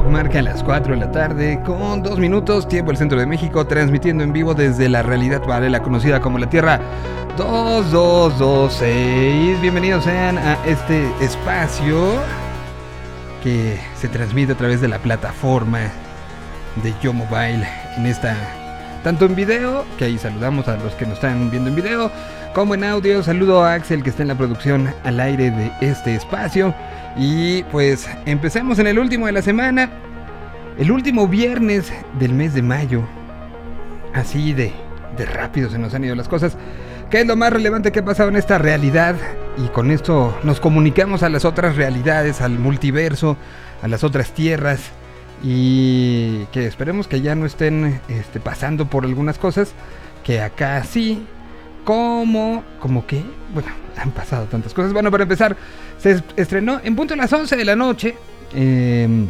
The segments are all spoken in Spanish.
El reloj marca las 4 de la tarde con 2 minutos, tiempo el centro de México, transmitiendo en vivo desde la realidad paralela conocida como la Tierra 2226. Bienvenidos sean a este espacio que se transmite a través de la plataforma de Yo Mobile en esta tanto en video, que ahí saludamos a los que nos están viendo en video, como en audio. Saludo a Axel que está en la producción al aire de este espacio. Y pues empecemos en el último de la semana, el último viernes del mes de mayo. Así de, de rápido se nos han ido las cosas. ¿Qué es lo más relevante que ha pasado en esta realidad? Y con esto nos comunicamos a las otras realidades, al multiverso, a las otras tierras. Y que esperemos que ya no estén este, pasando por algunas cosas. Que acá sí. Como, como que, bueno, han pasado tantas cosas. Bueno, para empezar, se estrenó en punto a las 11 de la noche. Em,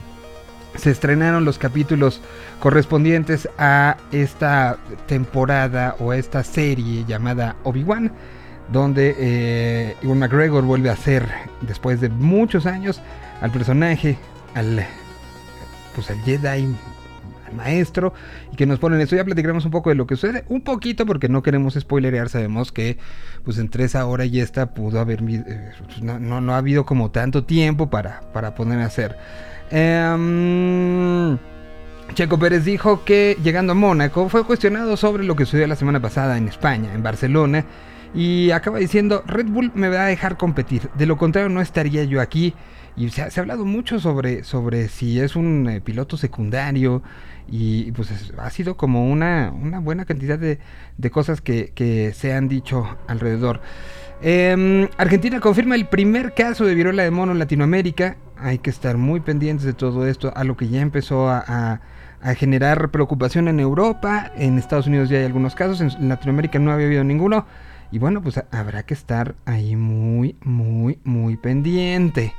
se estrenaron los capítulos correspondientes a esta temporada o a esta serie llamada Obi-Wan, donde eh, Iwan McGregor vuelve a ser, después de muchos años, al personaje, al, pues al Jedi maestro y que nos ponen esto. Ya platicaremos un poco de lo que sucede, un poquito porque no queremos spoilerear, sabemos que pues entre esa hora y esta pudo haber, eh, pues, no, no, ha habido como tanto tiempo para, para poder hacer. Em, Checo Pérez dijo que llegando a Mónaco fue cuestionado sobre lo que sucedió la semana pasada en España, en Barcelona, y acaba diciendo, Red Bull me va a dejar competir, de lo contrario no estaría yo aquí. Y se ha, hablado mucho sobre, sobre si es un eh, piloto secundario, y pues ha sido como una, una buena cantidad de, de cosas que, se han dicho alrededor. Eh, Argentina confirma el primer caso de viruela de mono en Latinoamérica. Hay que estar muy pendientes de todo esto, a lo que ya empezó a, a generar preocupación en Europa. En Estados Unidos ya hay algunos casos, en Latinoamérica no había habido ninguno. Y bueno, pues habrá que estar ahí muy, muy, muy pendiente.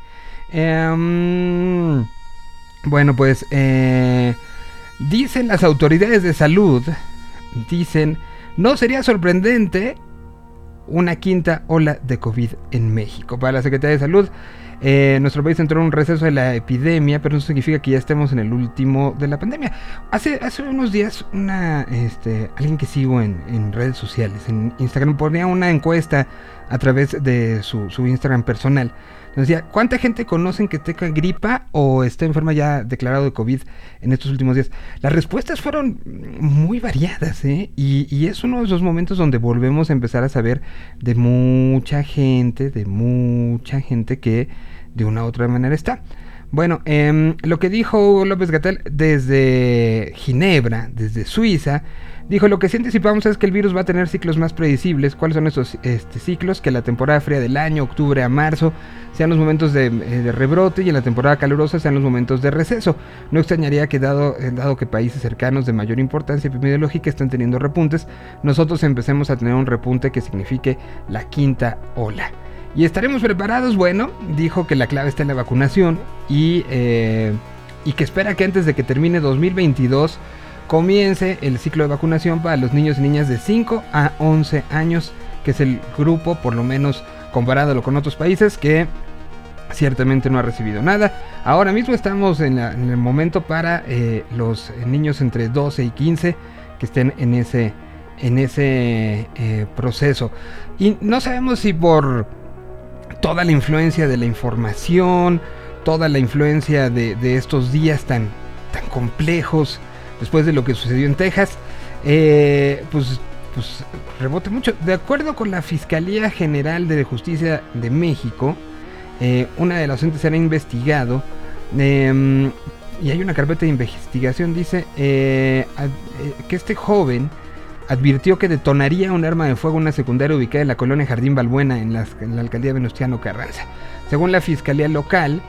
Eh, bueno, pues... Eh, Dicen las autoridades de salud, dicen, no sería sorprendente una quinta ola de COVID en México. Para la Secretaría de Salud, eh, nuestro país entró en un receso de la epidemia, pero eso significa que ya estemos en el último de la pandemia. Hace, hace unos días, una, este, alguien que sigo en, redes sociales, en Instagram, ponía una encuesta a través de su, su Instagram personal decía, ¿cuánta gente conocen que tenga gripa o está enferma ya declarado de COVID en estos últimos días? Las respuestas fueron muy variadas, ¿eh? Y, es uno de esos momentos donde volvemos a empezar a saber de mucha gente, de mucha gente que de una u otra manera está. Bueno, eh, lo que dijo López Gatel desde Ginebra, desde Suiza, Dijo, lo que sí anticipamos es que el virus va a tener ciclos más predecibles. ¿Cuáles son esos este, ciclos? Que la temporada fría del año, octubre a marzo, sean los momentos de, eh, rebrote y en la temporada calurosa sean los momentos de receso. No extrañaría que dado, eh, dado que países cercanos de mayor importancia epidemiológica están teniendo repuntes, nosotros empecemos a tener un repunte que signifique la quinta ola. ¿Y estaremos preparados? Bueno, dijo que la clave está en la vacunación y, eh, y que espera que antes de que termine 2022 comience el ciclo de vacunación para los niños y niñas de 5 a 11 años, que es el grupo, por lo menos comparado con otros países, que ciertamente no ha recibido nada. Ahora mismo estamos en, el momento para eh, los niños entre 12 y 15 que estén en ese, en ese eh, proceso. Y no sabemos si por toda la influencia de la información, toda la influencia de, de estos días tan, tan complejos, después de lo que sucedió en Texas, eh, pues, pues rebote mucho. De acuerdo con la Fiscalía General de Justicia de México, eh, una de las entes será investigado. Em, y hay una carpeta de investigación, dice eh, que este joven advirtió que detonaría un arma de fuego en una secundaria ubicada en la colonia Jardín Balbuena, en, en la alcaldía Venustiano Carranza. Según la fiscalía local,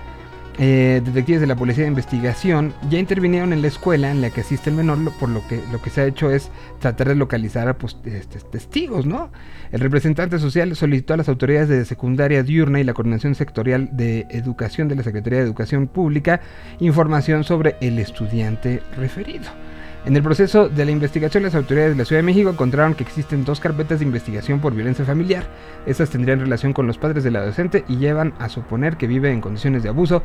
eh, detectives de la Policía de Investigación ya intervinieron en la escuela en la que asiste el menor, por lo que lo que se ha hecho es tratar de localizar a pues, este, testigos, ¿no? El representante social solicitó a las autoridades de secundaria diurna y la coordinación sectorial de educación de la Secretaría de Educación Pública información sobre el estudiante referido. En el proceso de la investigación, las autoridades de la Ciudad de México encontraron que existen dos carpetas de investigación por violencia familiar. Estas tendrían relación con los padres de la docente y llevan a suponer que vive en condiciones de abuso.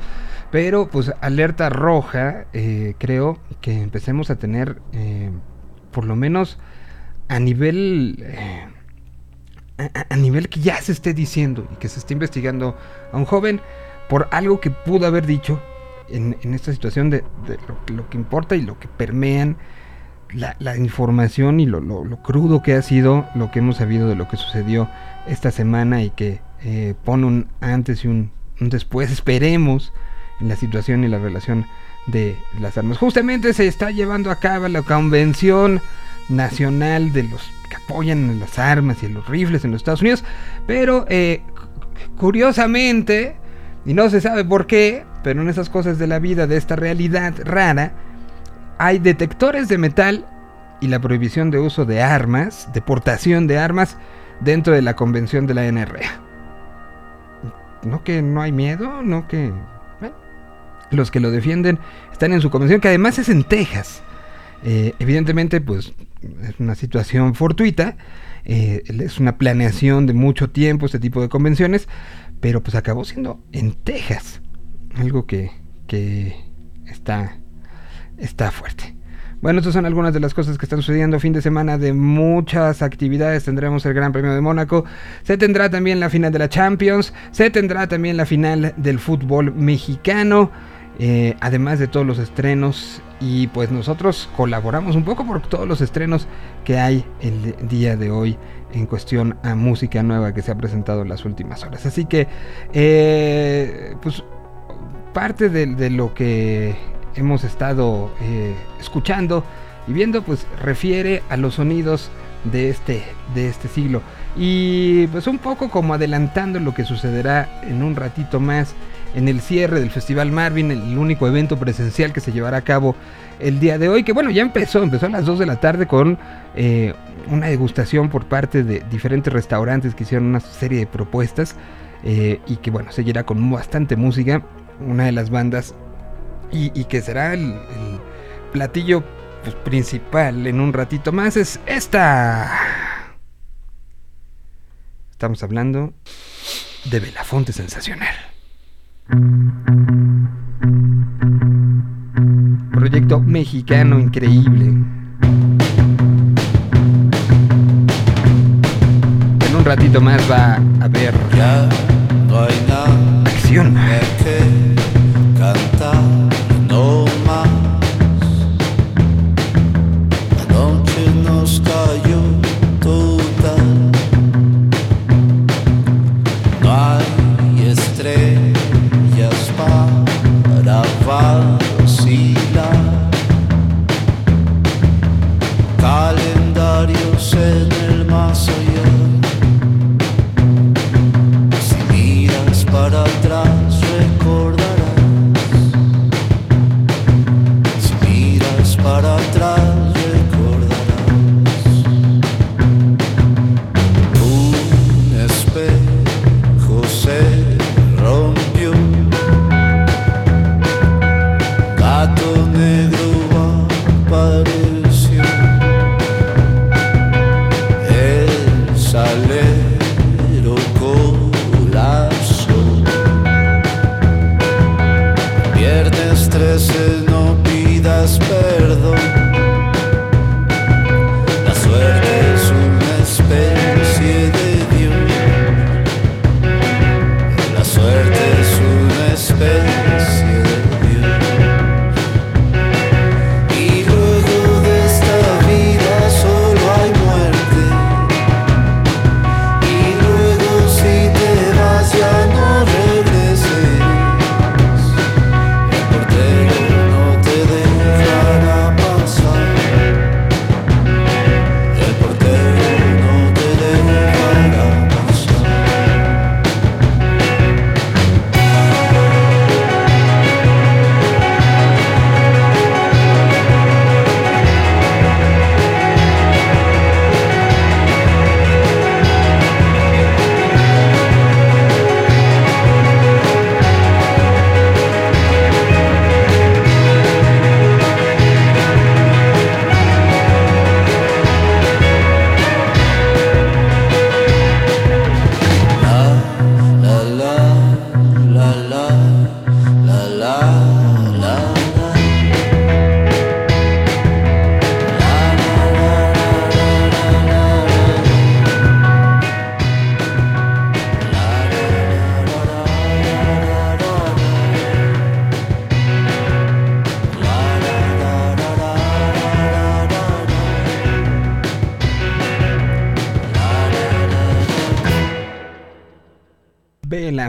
Pero, pues, alerta roja, eh, creo que empecemos a tener, eh, por lo menos a nivel... Eh, a, nivel que ya se esté diciendo y que se esté investigando a un joven por algo que pudo haber dicho en, esta situación de, lo, que importa y lo que permean la, información y lo, crudo que ha sido lo que hemos sabido de lo que sucedió esta semana y que eh, pone un antes y un, después, esperemos, en la situación y la relación de las armas. Justamente se está llevando a cabo la convención nacional de los que apoyan las armas y los rifles en los Estados Unidos, pero eh, curiosamente, y no se sabe por qué, pero en esas cosas de la vida, de esta realidad rara, hay detectores de metal y la prohibición de uso de armas, de portación de armas, dentro de la convención de la NRA. No que no hay miedo, no que... los que lo defienden están en su convención, que además es en Texas. Eh, evidentemente, pues es una situación fortuita, eh, es una planeación de mucho tiempo este tipo de convenciones, pero pues acabó siendo en Texas algo que, está, está fuerte. Bueno, estas son algunas de las cosas que están sucediendo. Fin de semana de muchas actividades. Tendremos el Gran Premio de Mónaco. Se tendrá también la final de la Champions. Se tendrá también la final del fútbol mexicano. Eh, además de todos los estrenos. Y pues nosotros colaboramos un poco por todos los estrenos que hay el día de hoy en cuestión a música nueva que se ha presentado en las últimas horas. Así que, eh, pues parte de, lo que hemos estado eh, escuchando y viendo, pues refiere a los sonidos de este, de este siglo. Y pues un poco como adelantando lo que sucederá en un ratito más en el cierre del Festival Marvin, el único evento presencial que se llevará a cabo el día de hoy, que bueno, ya empezó, empezó a las 2 de la tarde con eh, una degustación por parte de diferentes restaurantes que hicieron una serie de propuestas eh, y que bueno, seguirá con bastante música una de las bandas y, que será el, platillo pues, principal en un ratito más es esta. Estamos hablando de Belafonte Sensacional. Proyecto mexicano increíble. En un ratito más va a haber acción. para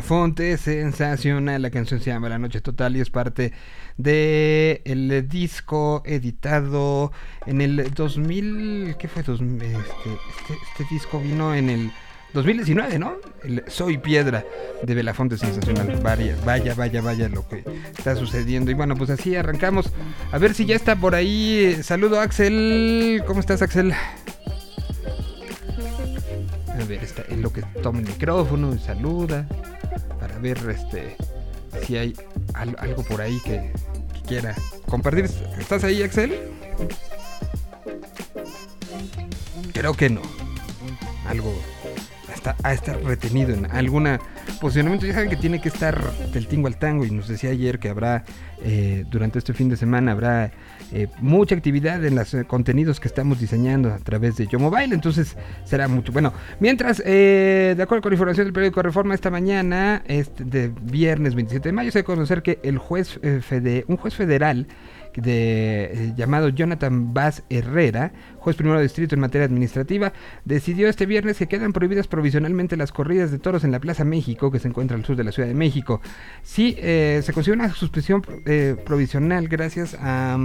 Belafonte, sensacional. La canción se llama La Noche Total y es parte de disco editado en el 2000. ¿Qué fue? Este, este, este, disco vino en el 2019, ¿no? El Soy Piedra de Belafonte Sensacional. Vaya, vaya, vaya, vaya lo que está sucediendo. Y bueno, pues así arrancamos. A ver si ya está por ahí. Saludo, Axel. ¿Cómo estás, Axel? A ver, está en lo que toma el micrófono y saluda. Ver este si hay algo por ahí que, quiera compartir. ¿Estás ahí, Axel? Creo que no. Algo está, a estar retenido en alguna posicionamiento. Ya saben que tiene que estar del tingo al tango. Y nos decía ayer que habrá, eh, durante este fin de semana, habrá eh, mucha actividad en los eh, contenidos que estamos diseñando a través de Yo Mobile, entonces será mucho. Bueno, mientras, eh, de acuerdo con la información del periódico Reforma esta mañana, este, de viernes 27 de mayo, se a conocer que el juez un juez federal de, llamado Jonathan Vaz Herrera, juez primero de distrito en materia administrativa, decidió este viernes que quedan prohibidas provisionalmente las corridas de toros en la Plaza México, que se encuentra al sur de la Ciudad de México. Sí, se consiguió una suspensión provisional gracias a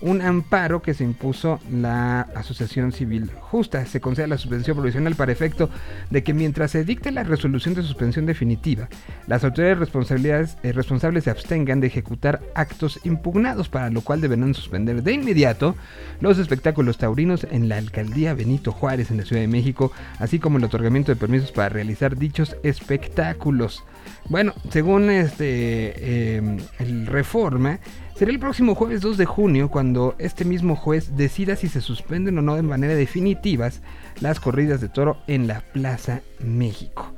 un amparo que se impuso la Asociación Civil Justa. Se concede la suspensión provisional para efecto de que mientras se dicte la resolución de suspensión definitiva, las autoridades eh, responsables se abstengan de ejecutar actos impugnados, para lo cual deberán suspender de inmediato los espectáculos taurinos en la alcaldía Benito Juárez en la Ciudad de México, así como el otorgamiento de permisos para realizar dichos espectáculos. Bueno, según este em, el reforma, Será el próximo jueves 2 de junio cuando este mismo juez decida si se suspenden o no de manera definitivas las corridas de toro en la Plaza México.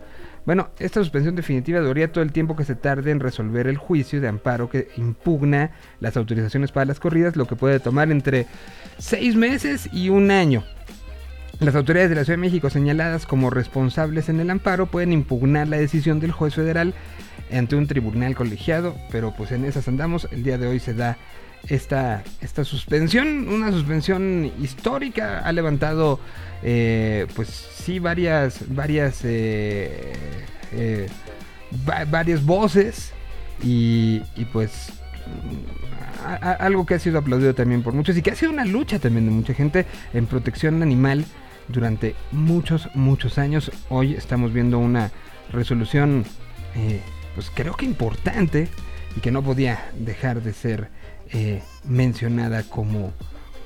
Bueno, esta suspensión definitiva duraría todo el tiempo que se tarde en resolver el juicio de amparo que impugna las autorizaciones para las corridas, lo que puede tomar entre seis meses y un año. Las autoridades de la Ciudad de México señaladas como responsables en el amparo pueden impugnar la decisión del juez federal ante un tribunal colegiado, pero pues en esas andamos. El día de hoy se da esta, esta suspensión, una suspensión histórica, ha levantado eh, pues sí varias, varias, eh, eh, varias voces y, pues algo que ha sido aplaudido también por muchos y que ha sido una lucha también de mucha gente en protección animal durante muchos, muchos años. Hoy estamos viendo una resolución pues creo que importante y que no podía dejar de ser eh, mencionada como,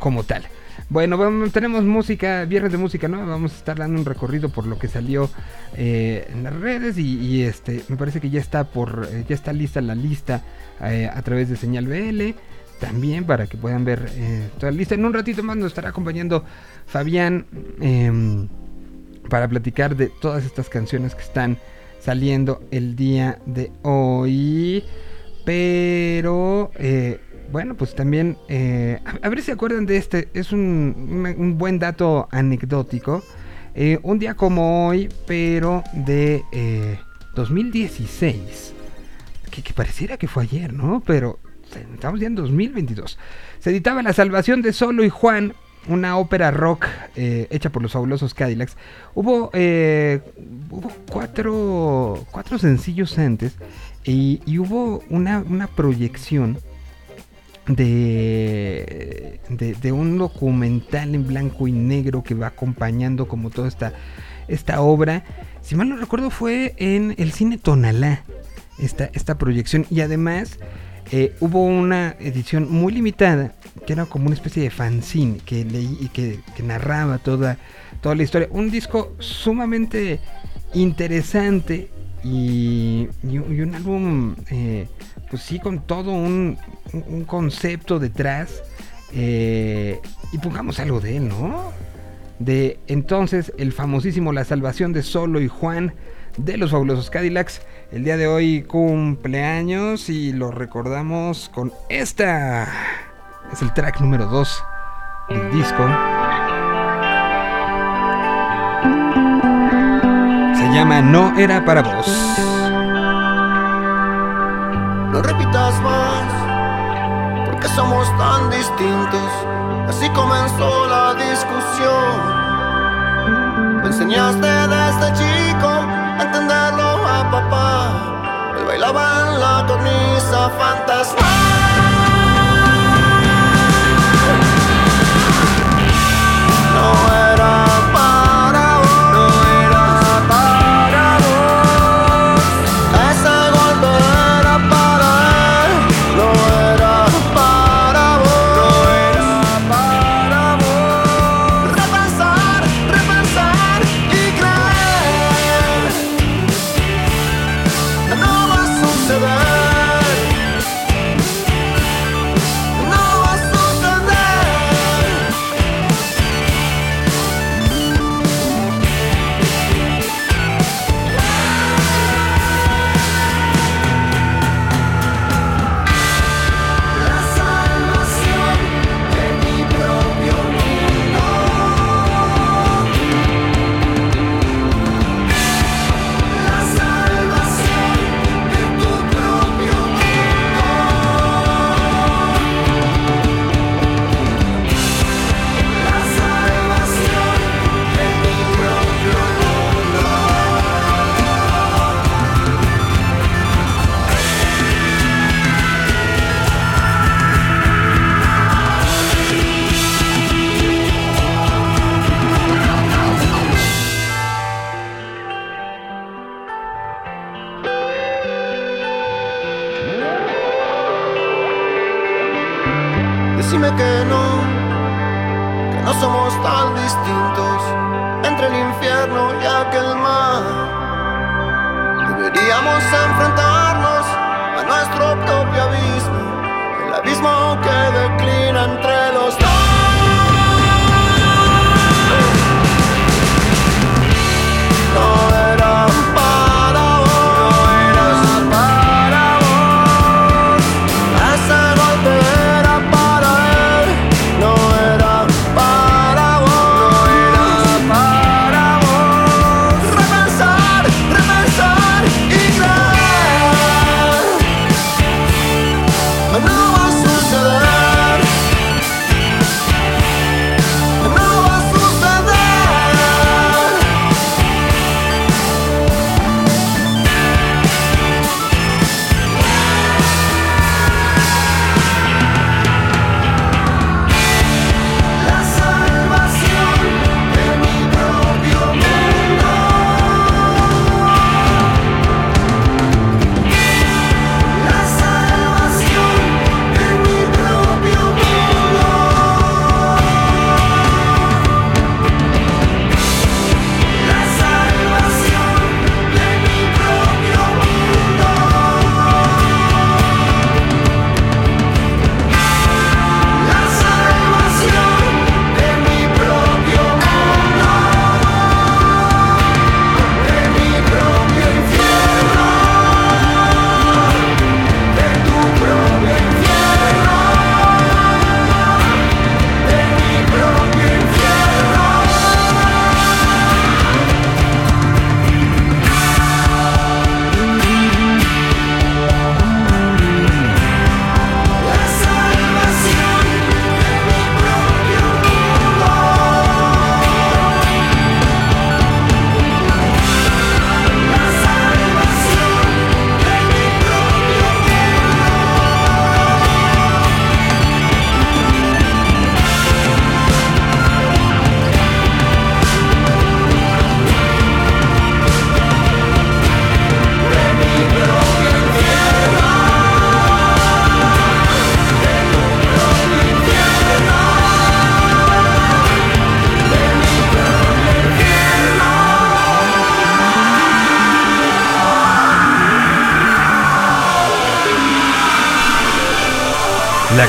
como tal. Bueno, tenemos música, viernes de música, ¿no? Vamos a estar dando un recorrido por lo que salió eh, en las redes y, este, me parece que ya está por, eh, ya está lista la lista a través de señal BL. También para que puedan ver toda la lista. En un ratito más nos estará acompañando Fabián em, para platicar de todas estas canciones que están saliendo el día de hoy. Pero, eh, bueno, pues también, eh, a, ver si acuerdan de este, es un, buen dato anecdótico. Eh, un día como hoy, pero de 2016, que, que, pareciera que fue ayer, ¿no? Pero estamos ya en 2022. Se editaba La Salvación de Solo y Juan una ópera rock eh, hecha por los fabulosos Cadillacs. Hubo, eh, hubo cuatro, cuatro sencillos antes y, hubo una, proyección de, de, un documental en blanco y negro que va acompañando como toda esta, esta obra. Si mal no recuerdo fue en el cine Tonalá esta, esta proyección y además eh, hubo una edición muy limitada que era como una especie de fanzine que leí y que, narraba toda, toda la historia. Un disco sumamente interesante y, un álbum, eh, pues sí, con todo un, concepto detrás. Eh, y pongamos algo de él, ¿no? De entonces el famosísimo La Salvación de Solo y Juan de los fabulosos Cadillacs. El día de hoy cumpleaños y lo recordamos con esta. Es el track número 2 del disco. Se llama No era para vos. No repitas más, porque somos tan distintos. Así comenzó la discusión. Me enseñaste desde chico a entenderlo, papá. Él bailaba la cornisa fantasma.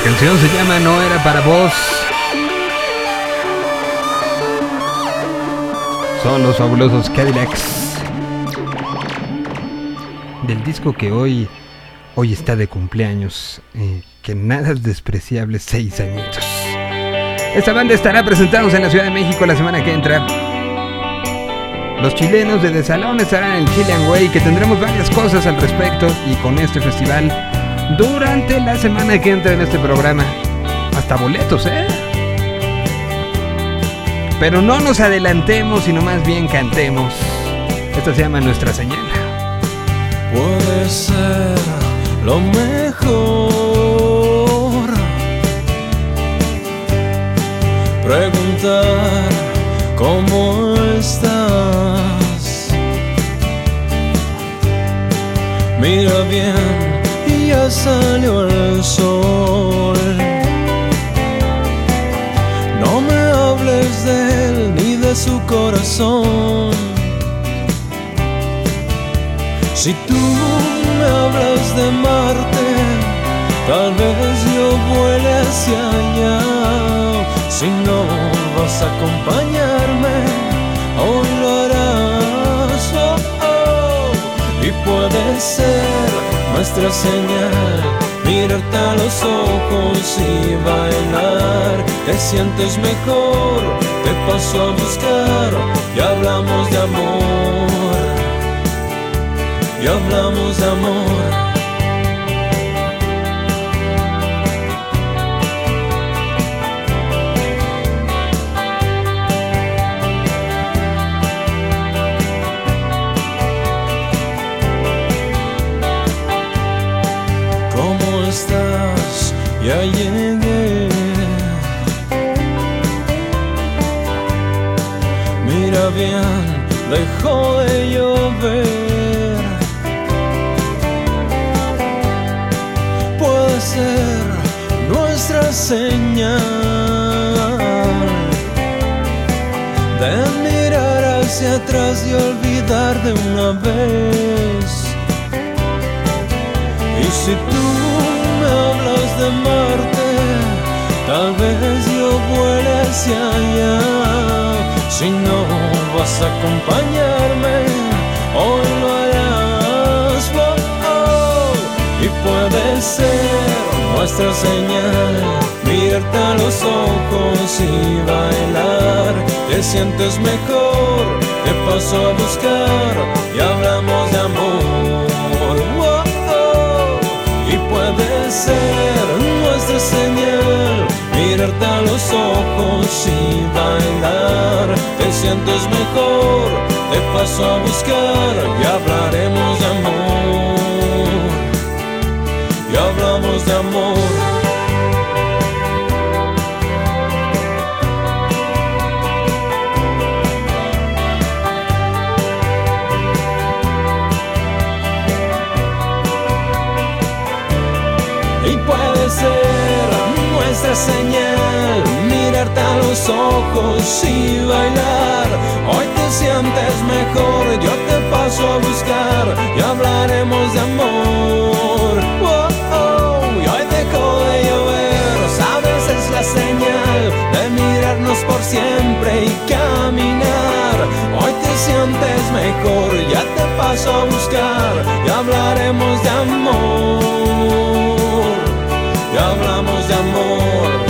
Canción se llama No era para vos. Son los fabulosos Cadillacs. Del disco que hoy, hoy está de cumpleaños. Eh, que nada es despreciable, seis añitos. Esta banda estará presentándose en la Ciudad de México la semana que entra. Los chilenos de The estarán en el Chilean Way, que tendremos varias cosas al respecto y con este festival durante la semana que entra en este programa. Hasta boletos, ¿eh? Pero no nos adelantemos, sino más bien cantemos. Esta se llama Nuestra Señal. puede ser lo mejor. Preguntar cómo estás. Mira bien salió el sol. No me hables de él ni de su corazón. Si tú me hablas de Marte, tal vez yo vuele hacia allá. Si no vas a acompañarme, hoy lo harás. Oh, oh. Y puede ser nuestra señal, mirarte a los ojos y bailar. Te sientes mejor, te paso a buscar y hablamos de amor y hablamos de amor. Ya llegué. Mira bien, dejó de llover. puede ser nuestra señal de mirar hacia atrás y olvidar de una vez. Y si tú de Marte, tal vez yo vuele hacia allá. Si no vas a acompañarme, hoy lo harás. Oh, oh. Y puede ser nuestra señal, mirarte a los ojos y bailar. Te sientes mejor, te paso a buscar los ojos y bailar. Te sientes mejor, te paso a buscar y hablaremos de amor y hablamos de amor. Y puede ser nuestra señal, mirarte a los ojos y bailar. Hoy te sientes mejor, yo te paso a buscar y hablaremos de amor. Oh, y hoy dejó de llover, sabes, es la señal de mirarnos por siempre y caminar. Hoy te sientes mejor, ya te paso a buscar y hablaremos de amor. Y hablamos de amor.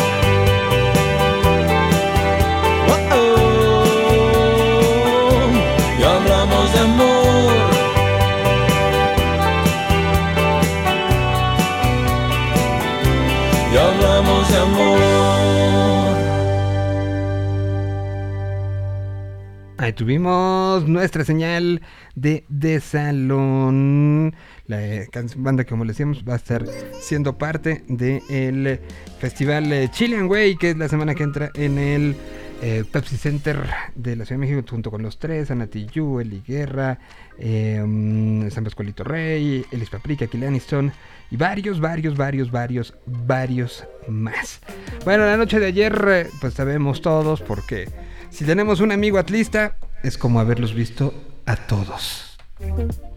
Tuvimos nuestra señal de, de salón. La eh, banda como le decíamos, va a estar siendo parte del festival eh, Chilean Way, que es la semana que entra en el eh, Pepsi Center de la Ciudad de México, junto con los tres: Anatiyu, Eli Guerra, eh, mm, San Pascualito Rey, Elis Paprika, Kill Aniston y varios, varios, varios, varios, varios más. Bueno, la noche de ayer, eh, pues sabemos todos, porque si tenemos un amigo atlista, es como haberlos visto a todos.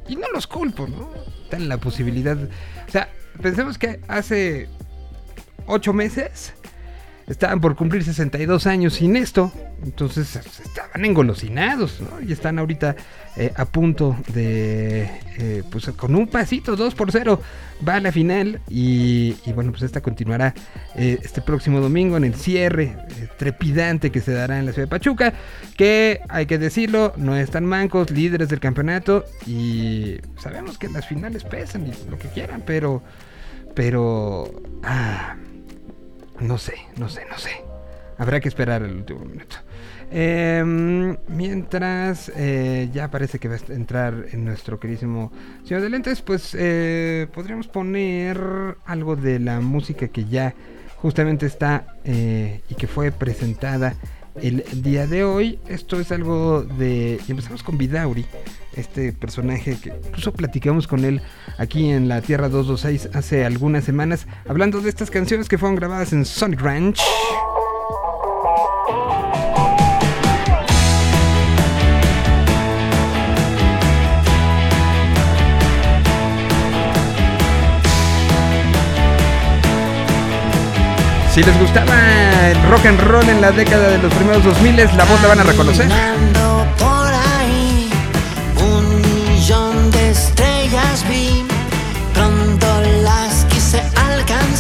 Y no los culpo, ¿no? Están la posibilidad. O sea, pensemos que hace ocho meses estaban por cumplir 62 años sin esto. Entonces estaban engolosinados. Y están ahorita eh, a punto de, eh, pues con un pasito, 2 por 0, va a la final. Y, y bueno, pues esta continuará eh, este próximo domingo en el cierre trepidante que se dará en la ciudad de Pachuca. Que hay que decirlo, no están mancos, líderes del campeonato. Y sabemos que las finales pesan y lo que quieran, pero, pero, ah, no sé, no sé, no sé. Habrá que esperar el último minuto. Em, mientras eh, ya parece que va a entrar en nuestro queridísimo señor de lentes, pues eh, podríamos poner algo de la música que ya justamente está eh, y que fue presentada el día de hoy. Esto es algo de... Y empezamos con Vidauri, este personaje que incluso platicamos con él aquí en la Tierra 226 hace algunas semanas, hablando de estas canciones que fueron grabadas en Sonic Ranch. Si les gustaba el rock and roll en la década de los primeros 2000, la voz la van a reconocer.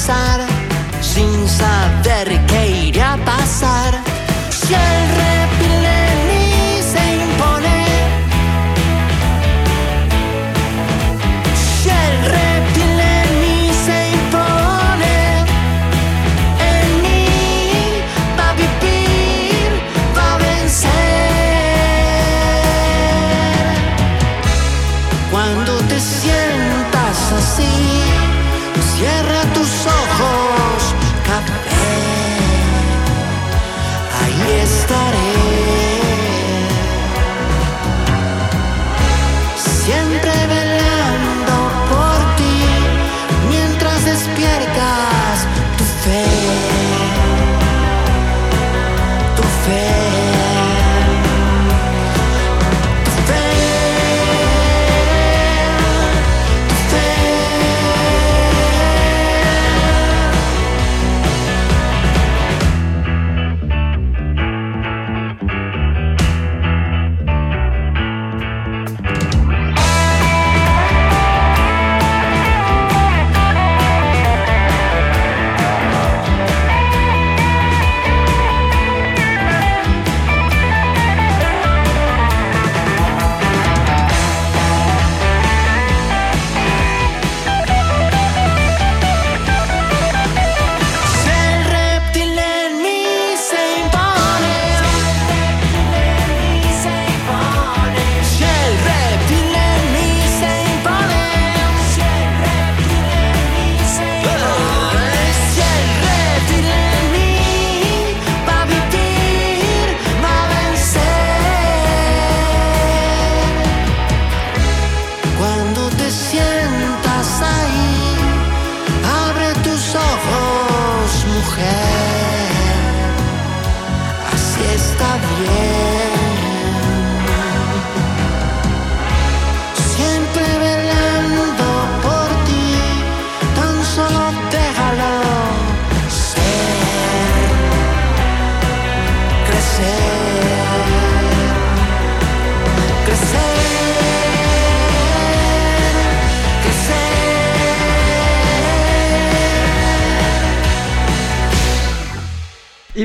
Alcanzar,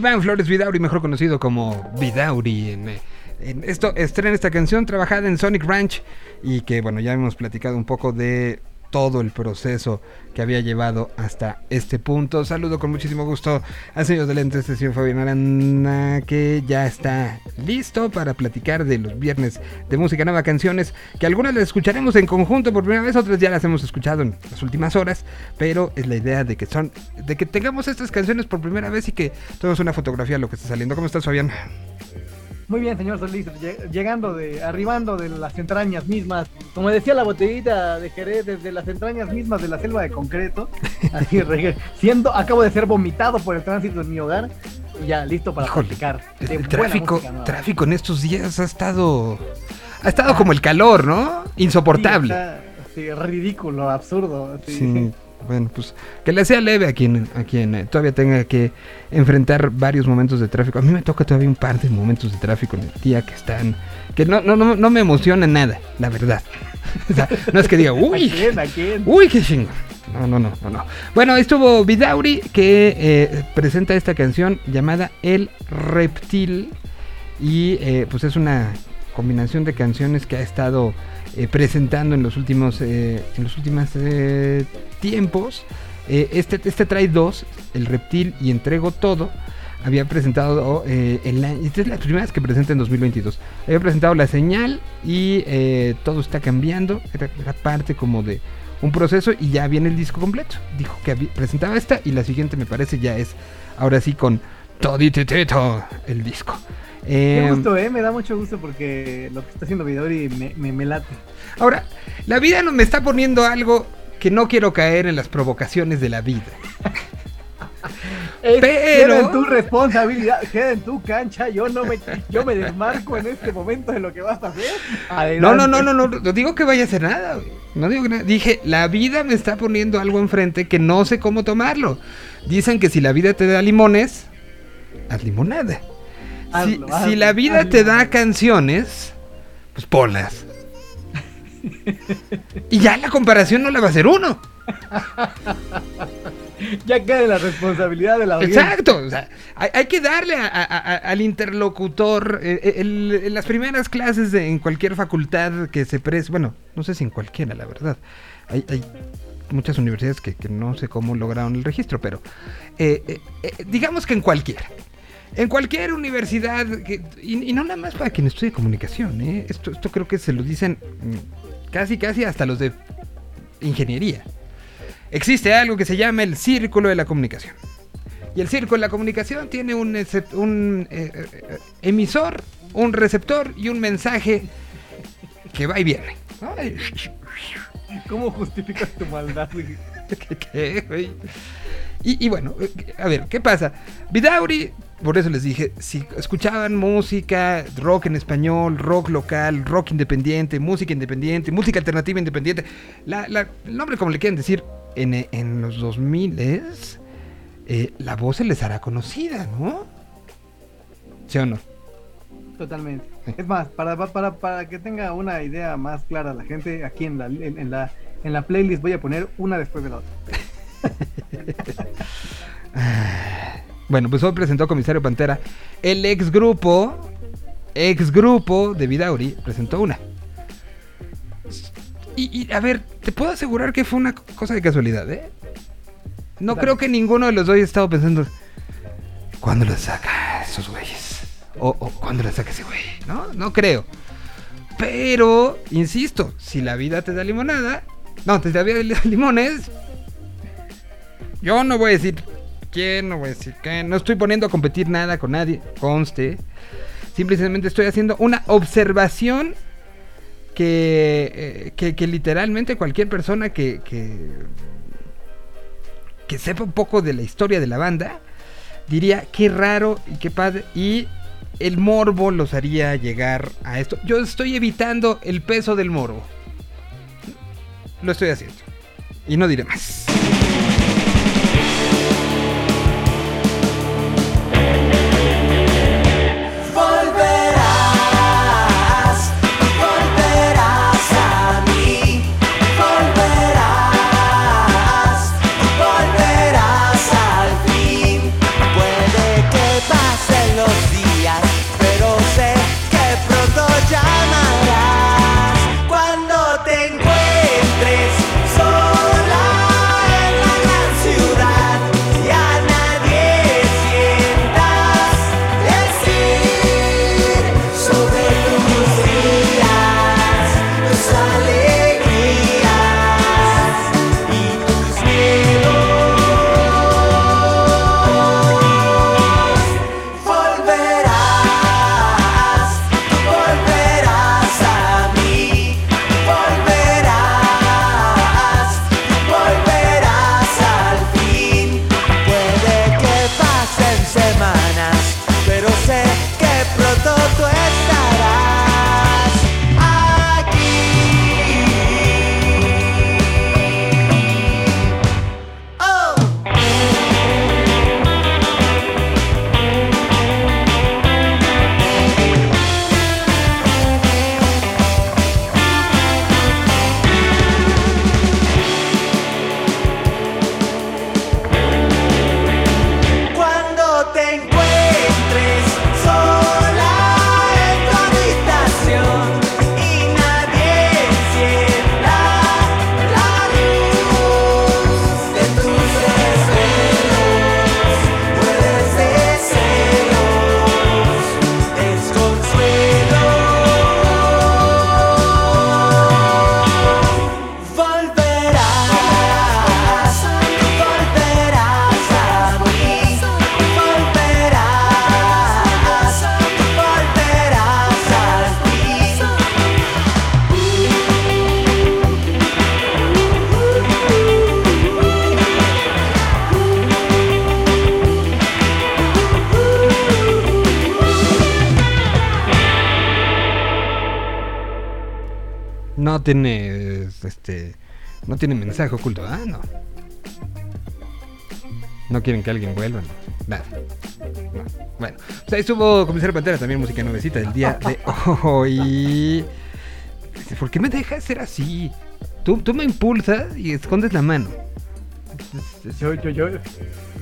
Iván Flores Vidauri, mejor conocido como Vidauri. Eh, en esto estrena esta canción trabajada en Sonic Ranch y que bueno, ya hemos platicado un poco de todo el proceso que había llevado hasta este punto. Saludo con muchísimo gusto al señor de lentes, este Fabián Arana, que ya está listo para platicar de los viernes de música nueva, canciones que algunas las escucharemos en conjunto por primera vez, otras ya las hemos escuchado en las últimas horas, pero es la idea de que son, de que tengamos estas canciones por primera vez y que tomemos una fotografía de lo que está saliendo. ¿Cómo estás, Fabián? Muy bien, señor Solís, lle- llegando de, arribando de las entrañas mismas, como decía la botellita de Jerez, desde las entrañas mismas de la selva de concreto, así siendo, acabo de ser vomitado por el tránsito en mi hogar, y ya listo para Híjole, platicar. El, de el buena tráfico, tráfico en estos días ha estado, ha estado como el calor, ¿no? Insoportable. Sí, está, sí, ridículo, absurdo. sí. Sí, bueno, pues que le sea leve a quien, a quien eh, todavía tenga que enfrentar varios momentos de tráfico. A mí me toca todavía un par de momentos de tráfico en el día que están, que no, no, no, no me emociona nada, la verdad. O sea, no es que diga, ¿A uy, quién? ¿A quién? Uy, qué chingón. No, no, no, no, no. Bueno, estuvo Vidauri que eh, presenta esta canción llamada El Reptil. Y eh, pues es una combinación de canciones que ha estado eh, presentando en los últimos, eh, en los últimos eh, tiempos. Eh, este, este trae dos, El Reptil y Entrego Todo. había presentado eh, en la, esta es la primera vez que presenta en 2022. Había presentado la señal y eh, todo está cambiando. Era, era parte como de un proceso y ya viene el disco completo. Dijo que había- presentaba esta y la siguiente me parece ya es ahora sí con todititito el disco. Qué Eh, gusto, eh, me da mucho gusto porque lo que está haciendo Vidori me, me, me late. Ahora, la vida no me está poniendo algo que no quiero caer en las provocaciones de la vida. Es- Pero- Queda en tu responsabilidad, queda en tu cancha. Yo no me, yo me desmarco en este momento de lo que vas a hacer. Adelante. No, no, no, no, no, no digo que vaya a hacer nada, güey. No digo que nada. Dije, la vida me está poniendo algo enfrente que no sé cómo tomarlo. Dicen que si la vida te da limones, haz limonada. Si, Hazlo, si hazlo, la vida hazlo. te da canciones, pues ponlas. Y ya la comparación no la va a hacer uno. Ya queda la responsabilidad de la audiencia. Exacto. o sea, hay, hay que darle a- a- a- al interlocutor eh, eh, el- en las primeras clases de, en cualquier facultad que se preste. Bueno, no sé si en cualquiera, la verdad. Hay, hay muchas universidades que, que no sé cómo lograron el registro, pero eh, digamos que en cualquiera. En cualquier universidad, que- y, y no nada más para quien estudie comunicación, esto, esto creo que se lo dicen mm, casi, casi hasta los de ingeniería. Existe algo que se llama el círculo de la comunicación. Y el círculo de la comunicación tiene un, eh, eh, eh, emisor, un receptor y un mensaje que va y viene. ¿Cómo justificas tu maldad? güey? ¿Qué, qué, güey? Y, y bueno, a ver, ¿qué pasa? Vidauri, por eso les dije, si escuchaban música, rock en español, rock local, rock independiente, música independiente, música alternativa independiente, la, la- el nombre como le quieran decir, en, en los 2000 es, eh, la voz se les hará conocida, ¿no? ¿Sí o no? Totalmente. Es más, para, para, para que tenga una idea más clara la gente, aquí en la, en, en la, en la playlist voy a poner una después de la otra. Bueno, pues hoy presentó Comisario Pantera. El ex grupo, ex grupo de Vidauri, presentó una. Y, y, a ver, te puedo asegurar que fue una cosa de casualidad, ¿eh? No Dale. creo que ninguno de los dos haya estado pensando, ¿cuándo lo saca esos güeyes? O, o ¿cuándo lo saca ese güey? No, no creo. Pero, insisto, si la vida te da limonada, no, te da limones, yo no voy a decir quién, no voy a decir qué. No estoy poniendo a competir nada con nadie, conste. Simplemente estoy haciendo una observación que, eh, que, literalmente cualquier persona que, que, que sepa un poco de la historia de la banda diría qué raro y qué padre. Y el morbo los haría llegar a esto. Yo estoy evitando el peso del morbo. Lo estoy haciendo. Y no diré más. Tiene este no tiene mensaje oculto, ¿ah? No. No quieren que alguien vuelva, no. Nada. No. Bueno, pues ahí estuvo Comisario Pantera, también música nuevecita del día de hoy. ¿Por qué me dejas ser así? Tú, tú me impulsas y escondes la mano. Yo, yo, yo,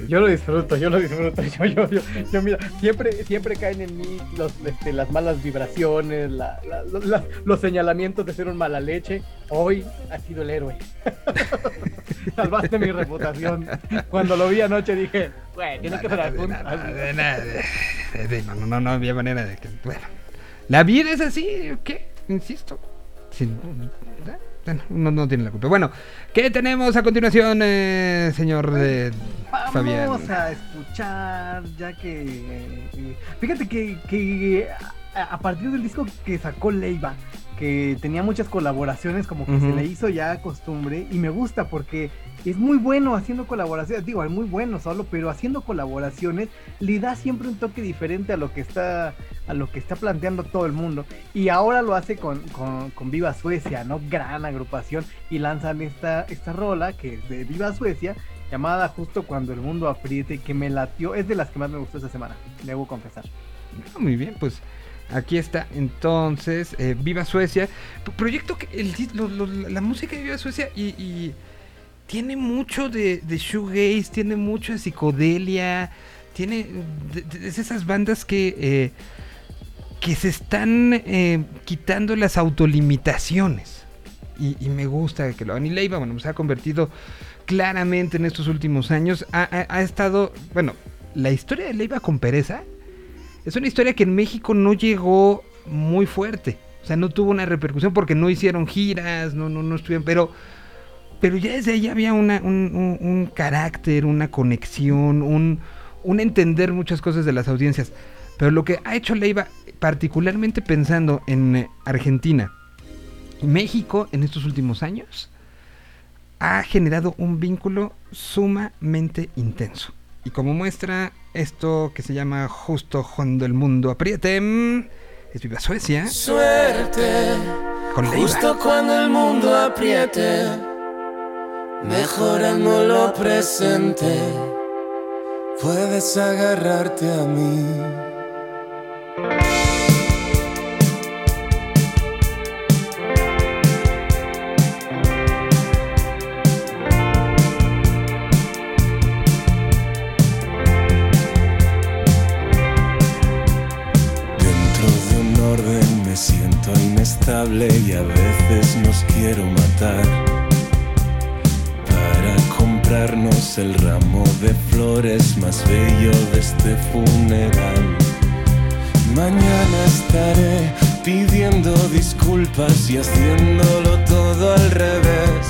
yo lo disfruto, yo lo disfruto. Yo, yo, yo, yo, mira, siempre, siempre caen en mí los, este, las malas vibraciones, la- la- lo- la- los señalamientos de ser un mala leche. Hoy has sido el héroe. Salvaste mi reputación. Cuando lo vi anoche dije, güey, tiene que ser algún. de- No, no, no, no había manera de que. Bueno, la vida es así, ¿qué? Insisto. Sin- ¿eh? Bueno, no, no tiene la culpa. Bueno, ¿qué tenemos a continuación, eh, señor eh, Fabián? Vamos a escuchar, ya que. eh, fíjate que, que a, a partir del disco que sacó Leiva, que tenía muchas colaboraciones, como que se le hizo ya costumbre, y me gusta porque es muy bueno haciendo colaboraciones. Digo, es muy bueno solo, pero haciendo colaboraciones le da siempre un toque diferente a lo que está a lo que está planteando todo el mundo. Y ahora lo hace con, con, con Viva Suecia, ¿no? Gran agrupación. Y lanzan esta, esta rola que es de Viva Suecia, llamada Justo cuando el mundo apriete, que me latió. Es de las que más me gustó esta semana, debo confesar. Ah, Muy bien, pues aquí está entonces eh, Viva Suecia. Proyecto que el la música de Viva Suecia y, tiene mucho de, de shoegaze, tiene mucho de psicodelia, tiene de- de- es esas bandas que eh, que se están eh, quitando las autolimitaciones. Y, me gusta que lo hagan. Y Leiva, bueno, se ha convertido claramente en estos últimos años. Ha, estado, bueno, la historia de Leiva con Pereza es una historia que en México no llegó muy fuerte. O sea, no tuvo una repercusión porque no hicieron giras, no, no, no estuvieron, pero, pero ya desde ahí había una, un, un- un carácter, una conexión, un, un entender muchas cosas de las audiencias. Pero lo que ha hecho Leiva, particularmente pensando en eh, Argentina México en estos últimos años, ha generado un vínculo sumamente intenso. Y como muestra esto que se llama Justo cuando el mundo apriete, mm, es Viva Suecia Suerte, con Leiva. justo cuando el mundo apriete, mejorando lo presente, puedes agarrarte a mí. Me siento inestable y a veces nos quiero matar. Para comprarnos el ramo de flores más bello de este funeral. Mañana estaré pidiendo disculpas y haciéndolo todo al revés.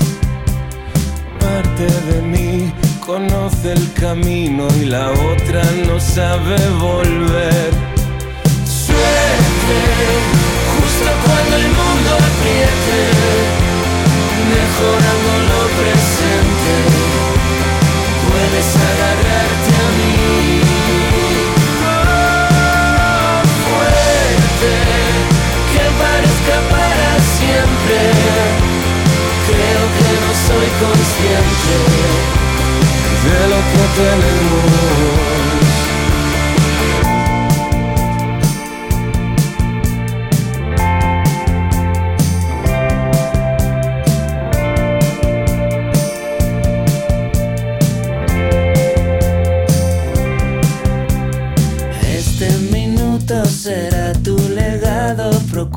Parte de mí conoce el camino y la otra no sabe volver. Justo cuando el mundo apriete, mejorando lo presente, puedes agarrarte a mí. Oh, fuerte, que parezca para siempre, creo que no soy consciente de lo que tenemos.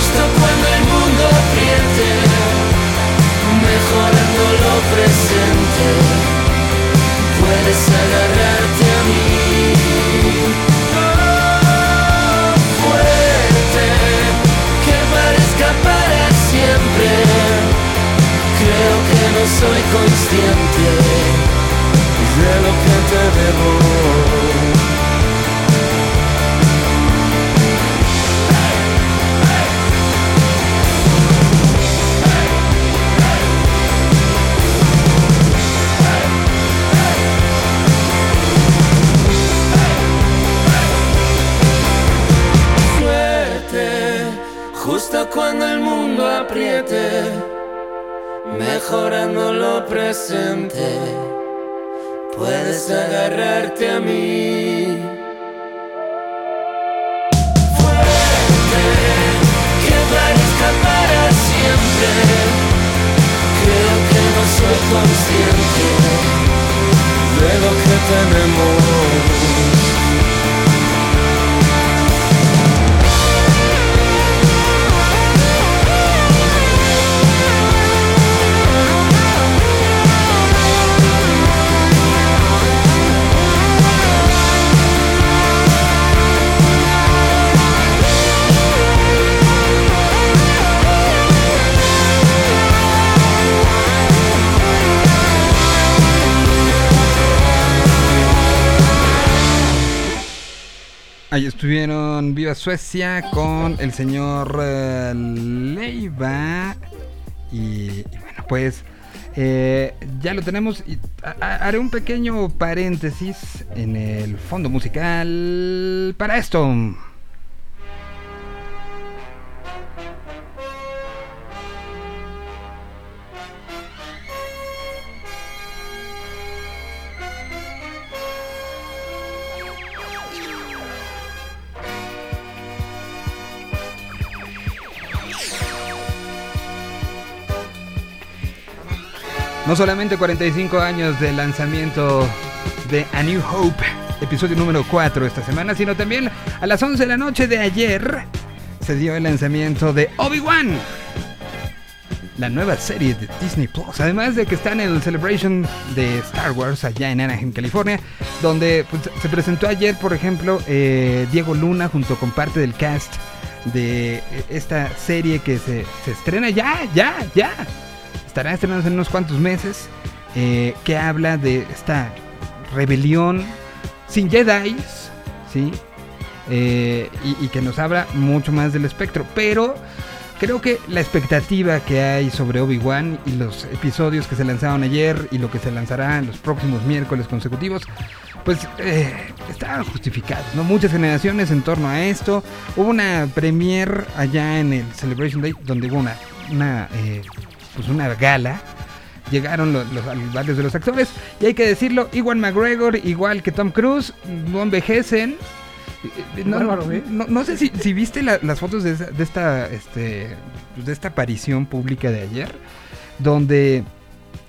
justo cuando el mundo pierde, mejorando lo presente, puedes agarrarte a mí. Fuerte, que parezca para siempre, creo que no soy consciente de lo que te debo. mejorando lo presente, puedes agarrarte a mí. Fuerte, que parezca para siempre, creo que no soy consciente de lo que tenemos. Ahí estuvieron Viva Suecia con el señor eh, Leiva. Y, bueno, pues eh, ya lo tenemos. Y haré un pequeño paréntesis en el fondo musical para esto. No solamente 45 años de lanzamiento de A New Hope, episodio número 4 esta semana, sino también a las 11 de la noche de ayer se dio el lanzamiento de Obi-Wan, la nueva serie de Disney Plus. Además de que está en el Celebration de Star Wars allá en Anaheim, California, donde pues, se presentó ayer, por ejemplo, eh, Diego Luna junto con parte del cast de eh, esta serie que se, se estrena ya, ya, ya estará estrenándose en unos cuantos meses, eh, que habla de esta rebelión sin Jedi, ¿sí? Eh, y, que nos habla mucho más del espectro. Pero creo que la expectativa que hay sobre Obi-Wan y los episodios que se lanzaron ayer y lo que se lanzará en los próximos miércoles consecutivos, pues eh, estaban justificados, ¿no? Muchas generaciones en torno a esto. Hubo una premiere allá en el Celebration Day donde hubo una, una eh, pues una gala. Llegaron los, los- varios de los actores. Y hay que decirlo, Iwan McGregor, igual que Tom Cruise, no envejecen. Eh, No, Bárbaro, ¿eh? no- no sé si, si viste la- las fotos de, esta este, pues, de esta aparición pública de ayer, donde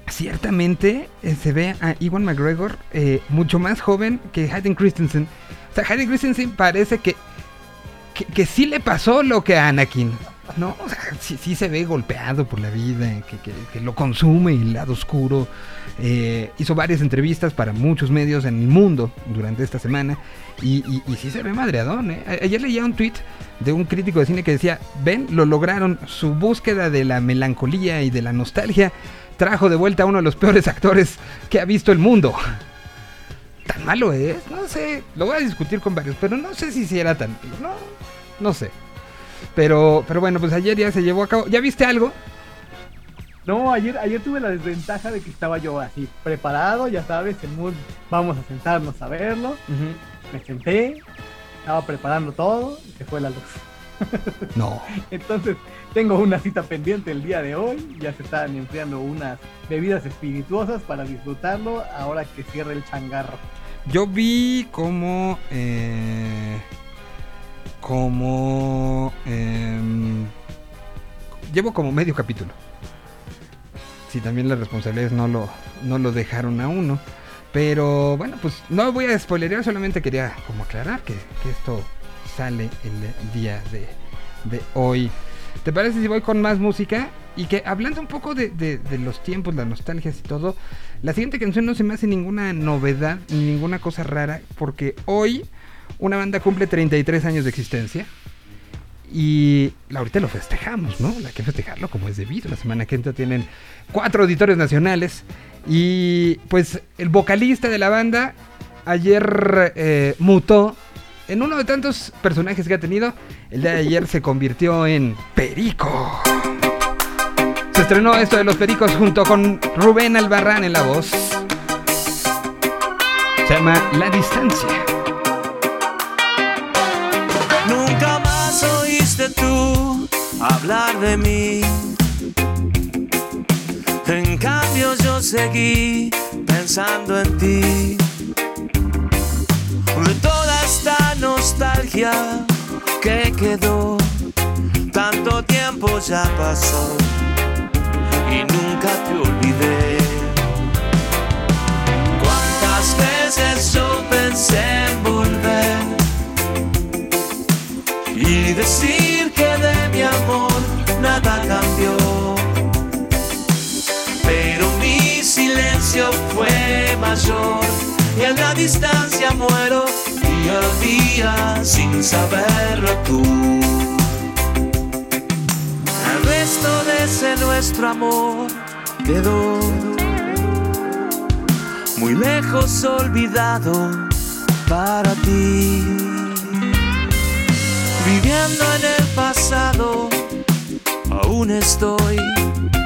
ciertamente eh, se ve a Iwan McGregor eh, mucho más joven que Hayden Christensen. O sea, Hayden Christensen parece que, que, que sí le pasó lo que a Anakin. No, o sea, sí, sí se ve golpeado por la vida, que, que- lo consume el lado oscuro. Eh, hizo varias entrevistas para muchos medios en el mundo durante esta semana y, y- sí se ve madreadón. ¿eh? Ayer leía un tweet de un crítico de cine que decía, ven, lo lograron, su búsqueda de la melancolía y de la nostalgia trajo de vuelta a uno de los peores actores que ha visto el mundo. ¿Tan malo es? No sé, lo voy a discutir con varios, pero no sé si era tan... No, no sé. Pero, pero bueno, pues ayer ya se llevó a cabo. ¿Ya viste algo? No, ayer, ayer tuve la desventaja de que estaba yo así preparado, ya sabes, en mood, vamos a sentarnos a verlo. Me senté, estaba preparando todo y se fue la luz. No. Entonces, tengo una cita pendiente el día de hoy. Ya se están enfriando unas bebidas espirituosas para disfrutarlo ahora que cierre el changarro. Yo vi como... eh, como... em, llevo como medio capítulo. Si también las responsabilidades no lo, no lo dejaron a uno. Pero bueno, pues no voy a spoilerear, solamente quería como aclarar que, esto sale el día de, de hoy. ¿Te parece si voy con más música? Y que hablando un poco de, de- de los tiempos, las nostalgias y todo, la siguiente canción no se me hace ninguna novedad ni ninguna cosa rara, porque hoy una banda cumple 33 años de existencia. Y ahorita lo festejamos, ¿no? Hay que festejarlo como es debido. La semana que entra tienen cuatro auditorios nacionales. Y pues el vocalista de la banda ayer eh, mutó en uno de tantos personajes que ha tenido. El día de ayer se convirtió en Perico. Se estrenó esto de los Pericos junto con Rubén Albarrán en la voz. Se llama La Distancia. Hablar de mí. En cambio yo seguí pensando en ti. De toda esta nostalgia que quedó, tanto tiempo ya pasó y nunca te olvidé. ¿Cuántas veces yo pensé en volver y decir que de nada cambió? Pero mi silencio fue mayor y en la distancia muero día a día sin saberlo tú. El resto de ese nuestro amor quedó muy lejos olvidado para ti. Viviendo en el pasado, aún estoy,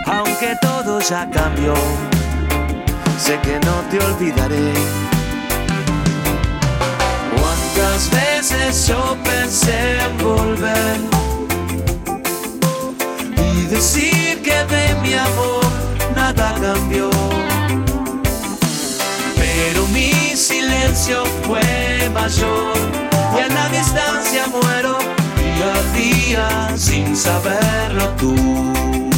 aunque todo ya cambió. Sé que no te olvidaré. Cuántas veces yo pensé en volver y decir que de mi amor nada cambió. Pero mi silencio fue mayor y en la distancia muero día a día sin saberlo tú.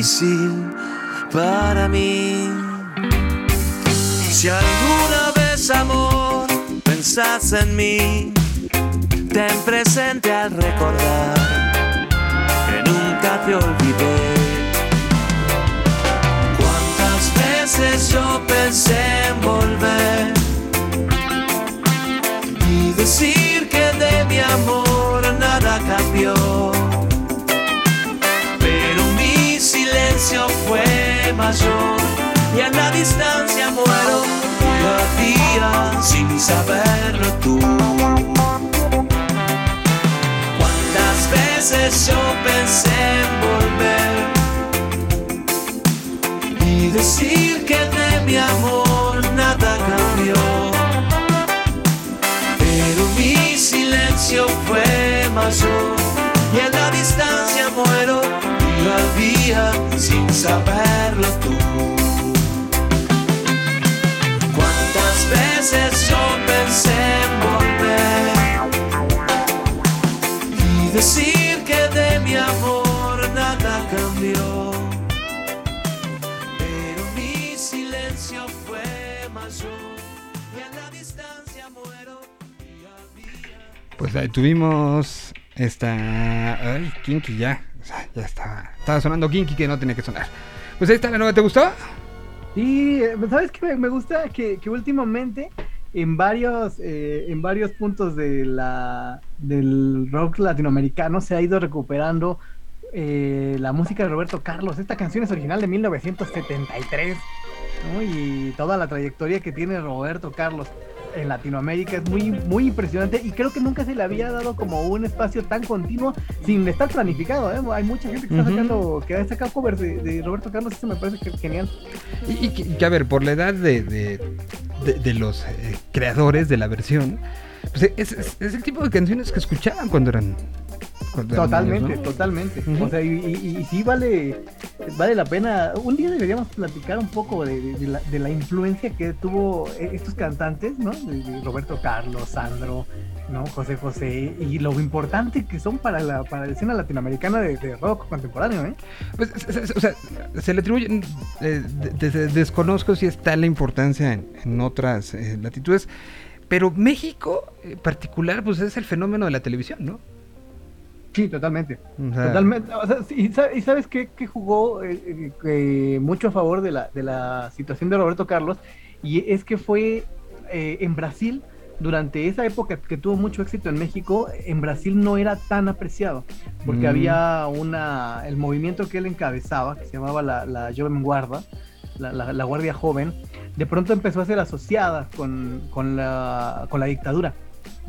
Difícil para mí. Si alguna vez, amor, pensás en mí, ten presente al recordar que nunca te olvidé. Cuántas veces yo pensé en volver y decir que de mi amor nada cambió. Y en la distancia muero. Día a día sin saberlo tú. Cuántas veces yo pensé en volver y decir que de mi amor nada cambió pero mi silencio fue mayor y en la distancia muero día a día sin saberlo tú. Cuántas veces yo pensé en volver y decir que de mi amor nada cambió, pero mi silencio fue mayor y en la distancia muero. día a día. Pues ahí tuvimos esta. Ay, Kinky ya. Sea, ya estaba. Estaba sonando Kinky que no tenía que sonar. Pues ahí está la nueva, ¿te gustó? Sí, eh, ¿sabes qué? Me, gusta que, últimamente en varios, eh, en varios puntos del rock latinoamericano se ha ido recuperando eh, la música de Roberto Carlos. Esta canción es original de 1973, ¿no? Y toda la trayectoria que tiene Roberto Carlos en Latinoamérica es muy, muy impresionante y creo que nunca se le había dado como un espacio tan continuo sin estar planificado. ¿eh? Hay mucha gente que está sacando, que ha sacado covers de, de Roberto Carlos, eso me parece que- genial. Y, y que, y que, a ver, por la edad de, de, de- de los eh, creadores de la versión, pues es, es- es el tipo de canciones que escuchaban cuando eran. Totalmente, niños, ¿no? totalmente. O sea, y, y- y sí vale, vale la pena. Un día deberíamos platicar un poco de, de- de la, de la influencia que tuvo eh, estos cantantes, ¿no? De, de Roberto Carlos, Sandro, ¿no? José José, y lo importante que son para la, para la escena latinoamericana de, de rock contemporáneo, ¿eh? Pues, se- se- o sea, se le atribuyen. eh, de- de- desconozco si está la importancia en, en otras eh, latitudes, pero México en particular, pues es el fenómeno de la televisión, ¿no? Sí, totalmente. O sea, Totalmente. O sea, y, sa- y sabes qué, qué jugó eh, eh, eh, mucho a favor de la, de la situación de Roberto Carlos, y es que fue eh, en Brasil durante esa época que tuvo mucho éxito en México, en Brasil no era tan apreciado, porque Mm. había una, el movimiento que él encabezaba, que se llamaba la, la Joven Guarda, la, la- la Guardia Joven, de pronto empezó a ser asociada con, con la, con la dictadura.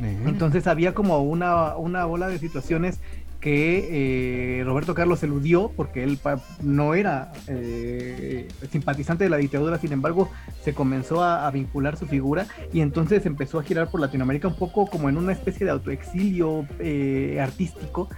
Entonces había como una, una bola de situaciones que eh, Roberto Carlos eludió porque él no era eh, simpatizante de la dictadura, sin embargo se comenzó a, vincular su figura y entonces empezó a girar por Latinoamérica un poco como en una especie de autoexilio eh, artístico.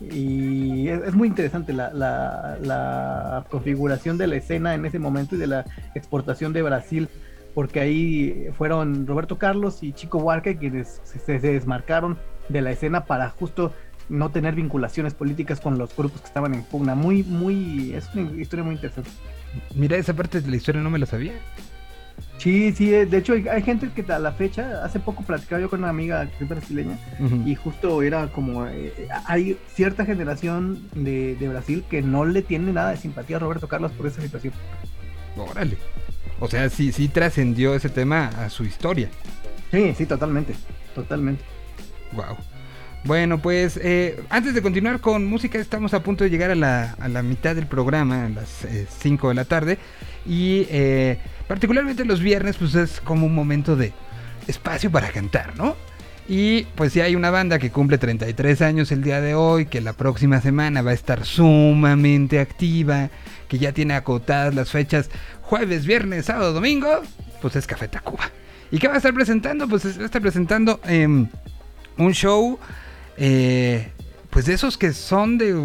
Y es, muy interesante la- la configuración de la escena en ese momento y de la exportación de Brasil porque ahí fueron Roberto Carlos y Chico Huarca quienes se, desmarcaron de la escena para justo no tener vinculaciones políticas con los grupos que estaban en pugna. Muy, muy, es una historia muy interesante. Mira, esa parte de la historia no me la sabía. Sí, sí, eh, de hecho hay, hay gente que a la fecha, hace poco platicaba yo con una amiga que es brasileña y justo era como, eh, hay cierta generación de, de Brasil que no le tiene nada de simpatía a Roberto Carlos por esa situación. Órale. O sea, sí, sí trascendió ese tema a su historia. Sí, sí, totalmente, totalmente. Wow. Bueno, pues eh, antes de continuar con música, estamos a punto de llegar a la, a la mitad del programa, a las 5 de la tarde. Y eh, particularmente los viernes, pues es como un momento de espacio para cantar, ¿no? Y pues si hay una banda que cumple 33 años el día de hoy, que la próxima semana va a estar sumamente activa, que ya tiene acotadas las fechas jueves, viernes, sábado, domingo, pues es Café Tacuba. ¿Y qué va a estar presentando? Pues es- va a estar presentando em, un show, eh, pues de esos que son de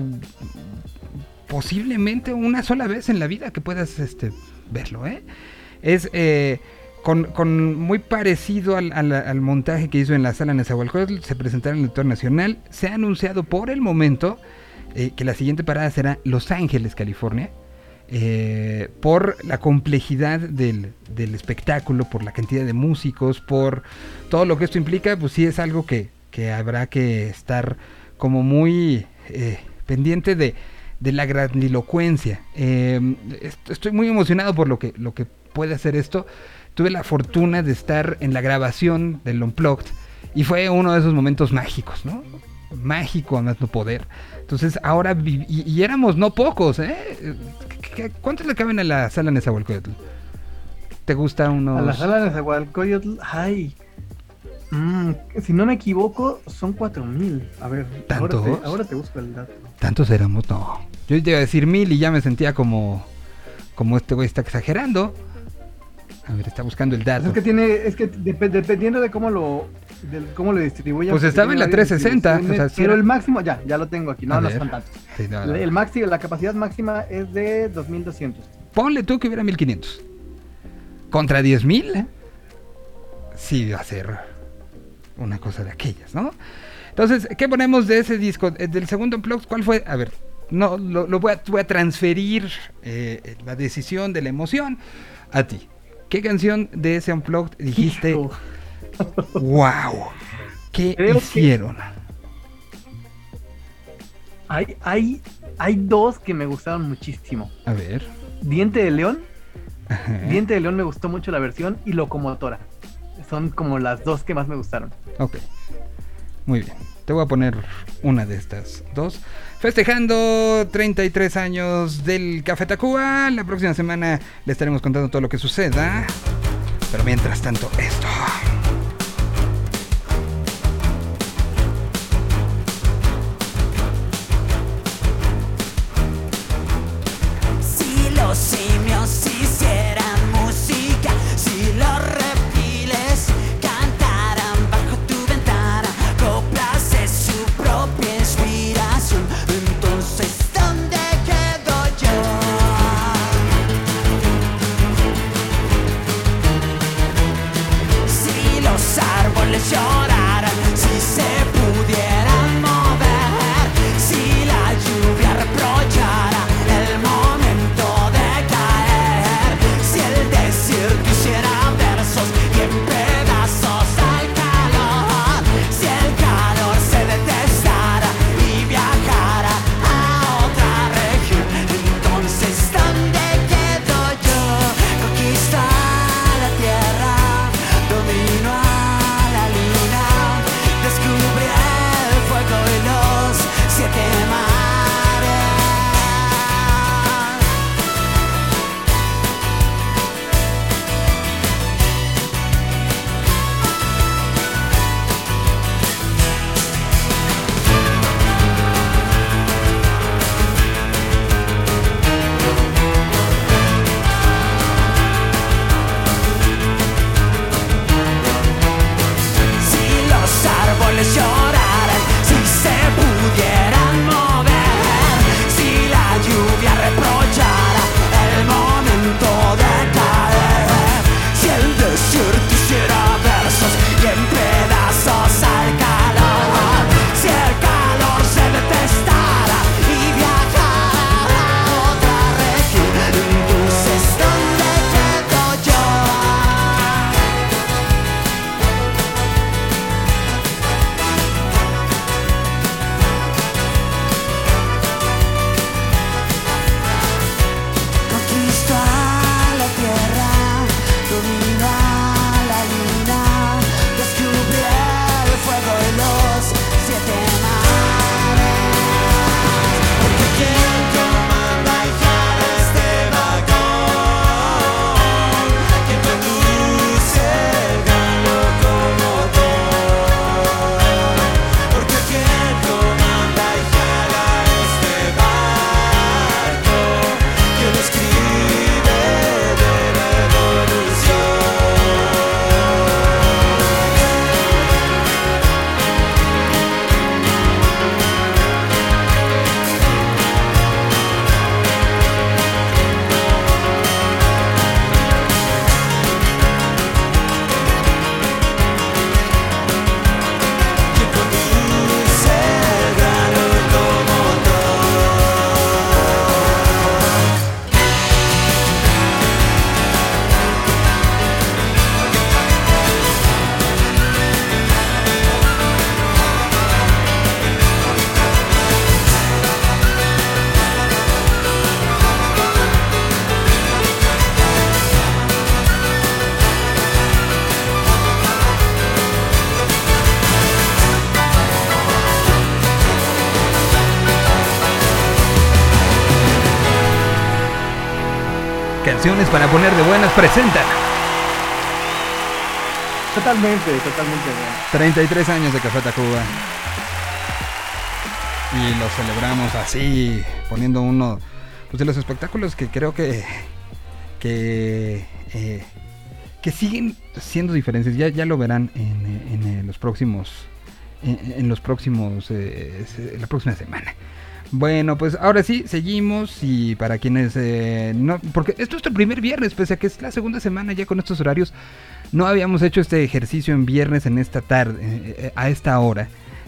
posiblemente una sola vez en la vida que puedas este, verlo, ¿eh? Es eh, con, muy parecido al, montaje que hizo en la sala Nezahualcóyotl, se presentará en el Auditor Nacional. Se ha anunciado por el momento eh, que la siguiente parada será Los Ángeles, California. Eh, por la complejidad del, espectáculo, por la cantidad de músicos, por todo lo que esto implica, pues sí es algo que, habrá que estar como muy eh, pendiente de, la grandilocuencia. Eh, est- estoy muy emocionado por lo que, lo puede hacer esto. Tuve la fortuna de estar en la grabación del Unplugged y fue uno de esos momentos mágicos, ¿no? Mágico a más no poder. Entonces ahora, y, y éramos no pocos, ¿eh? ¿Qué- qué- ¿Cuántos le caben a la sala Nezahualcóyotl? ¿Te gusta uno? A la sala de Nezahualcóyotl, ay, mm, si no me equivoco, son 4000. A ver, ahora ¿Tantos? te, ahora te busco el dato. ¿Tantos éramos? No. Yo te iba a decir mil y ya me sentía como. Como este güey está exagerando. A ver, está buscando el dato. Es que tiene, es que dep- dependiendo de cómo lo, del- cómo lo distribuyan. Pues estaba en la varias 360, distribuciones, o sea, sí pero era- el máximo, ya, ya lo tengo aquí, no, no son tantos. Sí, no, no. El máximo, la capacidad máxima es de 2200. Ponle tú que hubiera 1500. ¿Contra 10000? ¿Eh? Sí, va a ser una cosa de aquellas, ¿no? Entonces, ¿qué ponemos de ese disco? Eh, Del segundo Unplugged, ¿cuál fue? A ver, no, lo, lo voy, a, voy a transferir eh, la decisión de la emoción a ti. ¿Qué canción de ese Unplugged dijiste, Hijo. Wow, qué Creo que- hicieron? Hay, hay, hay dos que me gustaron muchísimo. A ver. Diente de León. Ajá. Diente de León me gustó mucho la versión y Locomotora. Son como las dos que más me gustaron. Ok. Muy bien. Te voy a poner una de estas dos. Festejando 33 años del Café Tacuba. La próxima semana le estaremos contando todo lo que suceda. Pero mientras tanto, esto. Canciones para poner de buenas presentan Totalmente, totalmente. bueno. 33 años de Café Tacuba. Y lo celebramos así, poniendo uno pues, de los espectáculos que creo que que eh, que siguen siendo diferentes. Ya, ya lo verán en, en, los próximos en, en los próximos eh, la próxima semana. Bueno, pues ahora sí, seguimos y para quienes eh, no, porque esto es nuestro primer viernes, pese a que es la segunda semana ya con estos horarios, no habíamos hecho este ejercicio en viernes en esta tarde, eh, eh, a esta hora,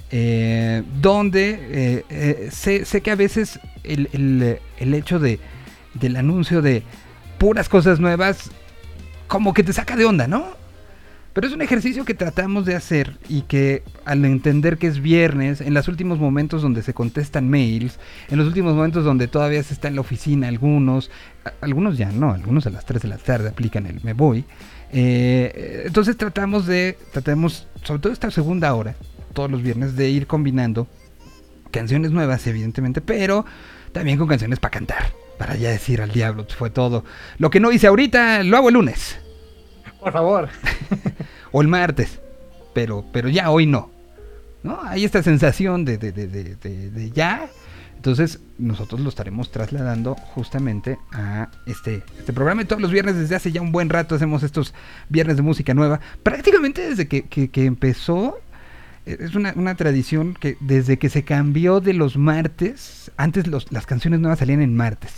eh, donde eh, sé, sé que a veces el, el- el hecho de, del anuncio de puras cosas nuevas, como que te saca de onda, ¿no? Pero es un ejercicio que tratamos de hacer y que al entender que es viernes, en los últimos momentos donde se contestan mails, en los últimos momentos donde todavía se está en la oficina algunos, algunos ya no, algunos a las 3 de la tarde aplican el me voy. Eh, entonces tratamos de, tratamos, sobre todo esta segunda hora, todos los viernes, de ir combinando canciones nuevas, evidentemente, pero también con canciones para cantar, para ya decir al diablo, fue todo. Lo que no hice ahorita, lo hago el lunes Por favor. o el martes, pero, pero ya hoy no. ¿No? Hay esta sensación de, de, de, de- ya. Entonces nosotros lo estaremos trasladando justamente a este, este programa. Y todos los viernes desde hace ya un buen rato hacemos estos viernes de música nueva. Prácticamente desde que, que- que empezó, eh, es una, una tradición que desde que se cambió de los martes, antes los- las canciones nuevas salían en martes.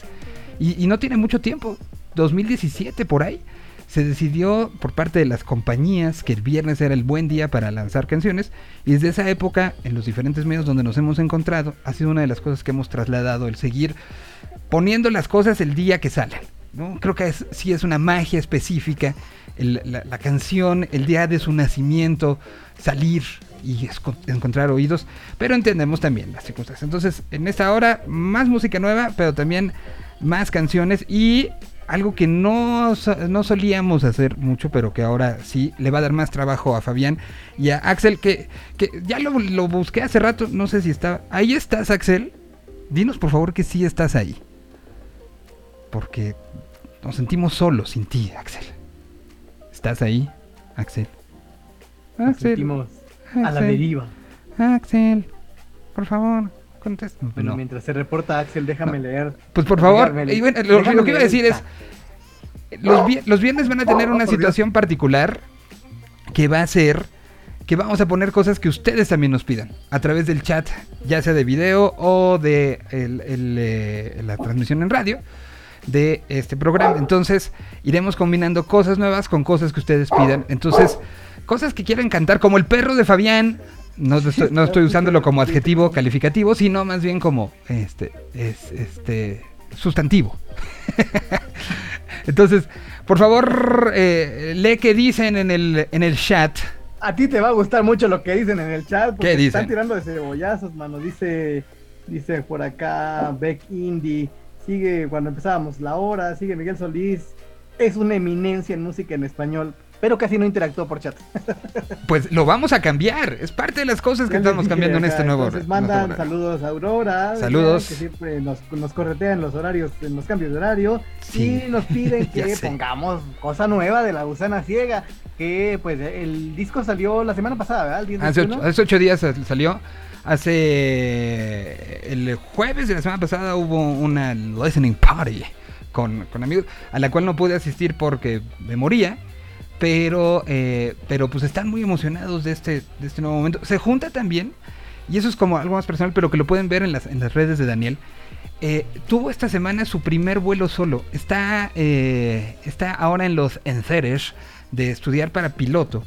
Y, y no tiene mucho tiempo, 2017 por ahí, se decidió por parte de las compañías que el viernes era el buen día para lanzar canciones. Y desde esa época, en los diferentes medios donde nos hemos encontrado, ha sido una de las cosas que hemos trasladado, el seguir poniendo las cosas el día que salen. ¿no? Creo que es, sí es una magia específica la, canción, el día de su nacimiento, salir y encontrar oídos, pero entendemos también las circunstancias. Entonces, en esta hora, más música nueva, pero también más canciones y algo que no, no solíamos hacer mucho, pero que ahora sí le va a dar más trabajo a Fabián y a Axel, que, que ya lo, lo busqué hace rato, no sé si está... Ahí estás, Axel. Dinos por favor que sí estás ahí. Porque nos sentimos solos sin ti, Axel. ¿Estás ahí, Axel? Nos Axel. sentimos a la deriva. Axel, por favor, contesta. Bueno, No. mientras se reporta Axel, déjame leer. Pues por favor, y bueno, lo, que iba a decir es, los, vi- los viernes van a tener Oh, una situación particular que va a ser que vamos a poner cosas que ustedes también nos pidan a través del chat, ya sea de video o de el- el, eh, la transmisión en radio de este programa. Entonces iremos combinando cosas nuevas con cosas que ustedes pidan. Entonces, cosas que quieran cantar, como el perro de Fabián. No estoy, no estoy usándolo como adjetivo calificativo, sino más bien como este, es, este sustantivo. Entonces, por favor, eh, lee qué dicen en el, en el chat. A ti te va a gustar mucho lo que dicen en el chat. Porque ¿Qué dicen? Están tirando de cebollazos, mano. Dice, dice por acá Beck Indy. Sigue cuando empezábamos la hora. Sigue Miguel Solís. Es una eminencia en música en español. Pero casi no interactuó por chat. Pues lo vamos a cambiar. Es parte de las cosas que Ya estamos dije, cambiando en este nuevo Entonces mandan saludos a Aurora. Saludos. Que siempre nos, nos corretean los horarios, en los cambios de horario. Sí. Y nos piden que pongamos cosa nueva de la gusana ciega. Que pues el disco salió la semana pasada, ¿verdad? El 10 de Hace ocho, hace ocho días sal- salió. Hace el jueves de la semana pasada hubo una listening party con, con amigos, a la cual no pude asistir porque me moría. Pero, eh, pero pues están muy emocionados de este, de este nuevo momento. Se junta también, y eso es como algo más personal, pero que lo pueden ver en las, en las redes de Daniel. eh, tuvo esta semana su primer vuelo solo. Está, eh, está ahora en los enceres de estudiar para piloto.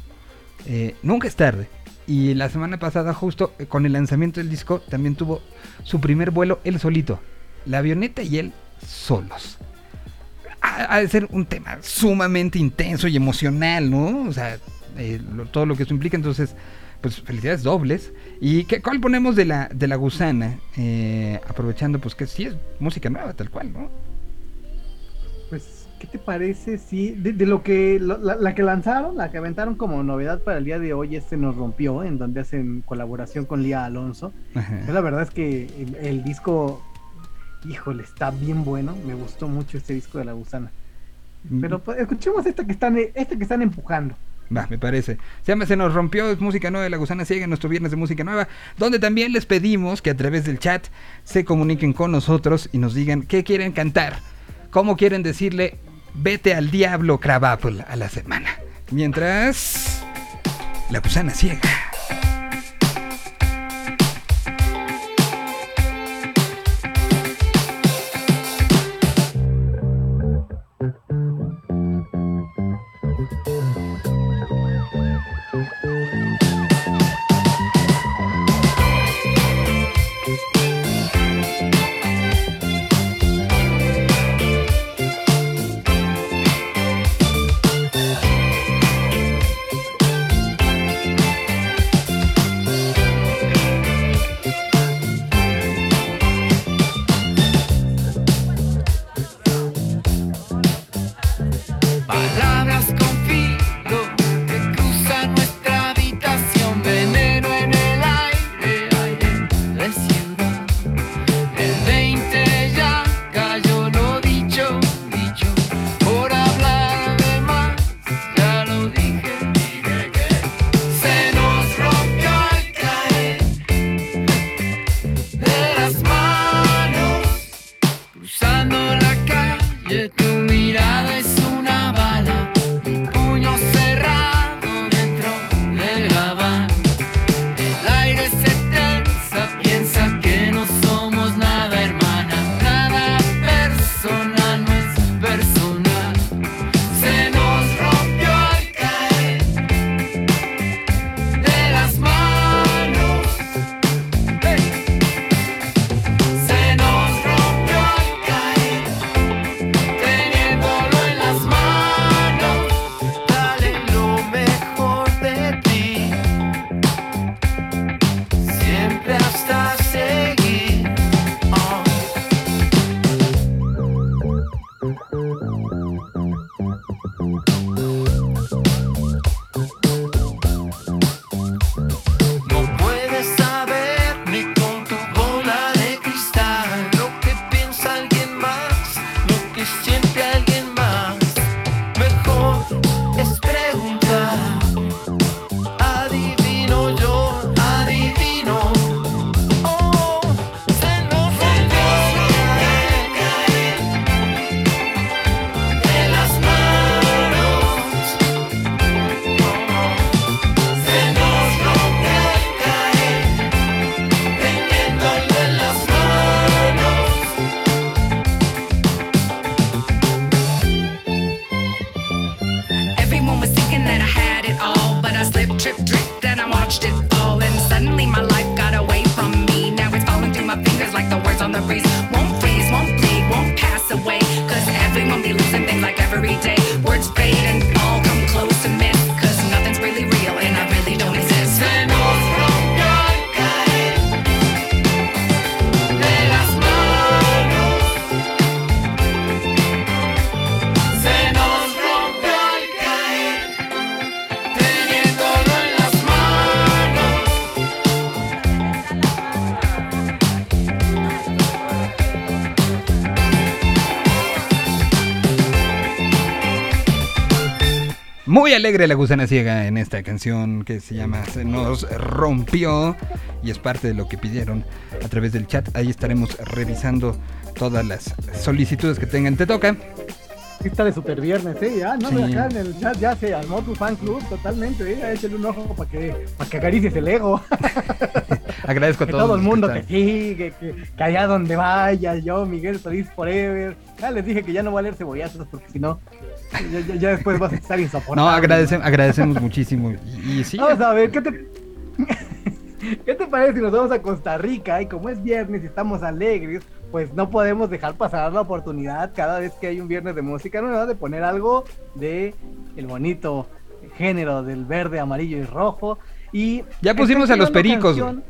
Nunca es tarde. Y la semana pasada, justo con el lanzamiento del disco, también tuvo su primer vuelo él solito. La avioneta y él solos. Ha, ha de ser un tema sumamente intenso y emocional, ¿no? O sea, eh, lo- todo lo que eso implica. Entonces, pues felicidades dobles. ¿Y qué, cuál ponemos de la, de la gusana? Eh, aprovechando, pues que sí es música nueva, tal cual, ¿no? Pues, ¿qué te parece si de, de lo que lo- la, la que lanzaron, la que aventaron como novedad para el día de hoy, este nos rompió, en donde hacen colaboración con Lía Alonso? Ajá. Yo la verdad es que el, el disco, híjole, está bien bueno. Me gustó mucho este disco de La Gusana. Pero pues, escuchemos esta que están, esta que están empujando. Va, me parece. Se llama Se nos rompió, es música nueva de La Gusana Ciega, nuestro viernes de música nueva, donde también les pedimos que a través del chat se comuniquen con nosotros y nos digan qué quieren cantar, cómo quieren decirle vete al diablo Crabapple a la semana. Mientras, La Gusana Ciega. Muy alegre la gusana ciega en esta canción que se llama Se nos rompió y es parte de lo que pidieron a través del chat. Ahí estaremos revisando todas las solicitudes que tengan. Te toca. Sí está de super viernes, ¿eh? Ya, no, Sí. acá en el chat ya se armó tu fan club totalmente, ¿eh? Échale un ojo para que, para que acaricies el ego. Agradezco a que todos. todo el mundo que te sigue, que, que allá donde vaya, yo, Miguel Solís Forever. Ya les dije que ya no voy a leer cebollazos porque si no, ya, ya- ya después vas a estar insoportable. No, agradece- agradecemos muchísimo. Y, y sí, Vamos a ver, ¿qué te... ¿Qué te parece si nos vamos a Costa Rica? Y como es viernes y estamos alegres, pues no podemos dejar pasar la oportunidad cada vez que hay un viernes de música nueva de poner algo de el bonito género del verde, amarillo y rojo. Y Ya pusimos a los pericos, canción-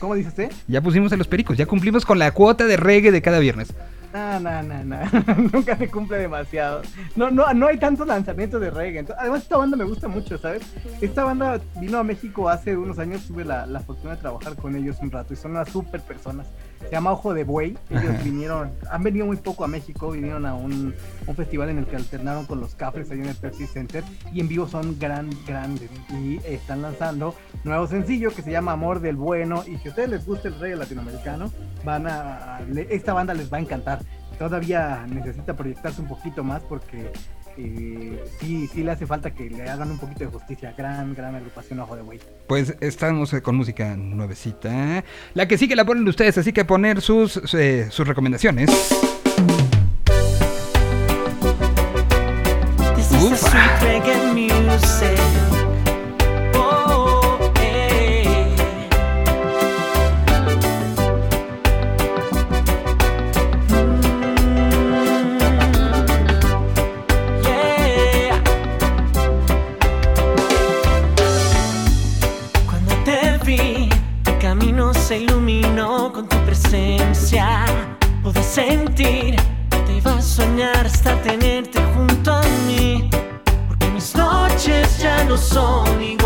¿Cómo dice usted? ya pusimos a los pericos, ya cumplimos con la cuota de reggae de cada viernes. No, no, no, no. Nunca se cumple demasiado. No, no, no hay tantos lanzamientos de reggae. Además, esta banda me gusta mucho, ¿sabes? Esta banda vino a México hace unos años. Tuve la, la fortuna de trabajar con ellos un rato y son unas super personas. Se llama Ojo de Buey. Ellos Ajá. vinieron, han venido muy poco a México, vinieron a un, un festival en el que alternaron con los Cafres ahí en el Pepsi Center y en vivo son gran, grandes y están lanzando nuevo sencillo que se llama Amor del Bueno y si a ustedes les gusta el reggae latinoamericano, van a, esta banda les va a encantar. Todavía necesita proyectarse un poquito más porque eh, sí, sí le hace falta que le hagan un poquito de justicia. Gran, gran agrupación Ojo de Buey. Pues estamos con música nuevecita. La que sí que la ponen ustedes, así que poner sus, eh, sus recomendaciones. This is the Ufa. Sentir te iba a soñar hasta tenerte junto a mí. Porque mis noches ya no son igual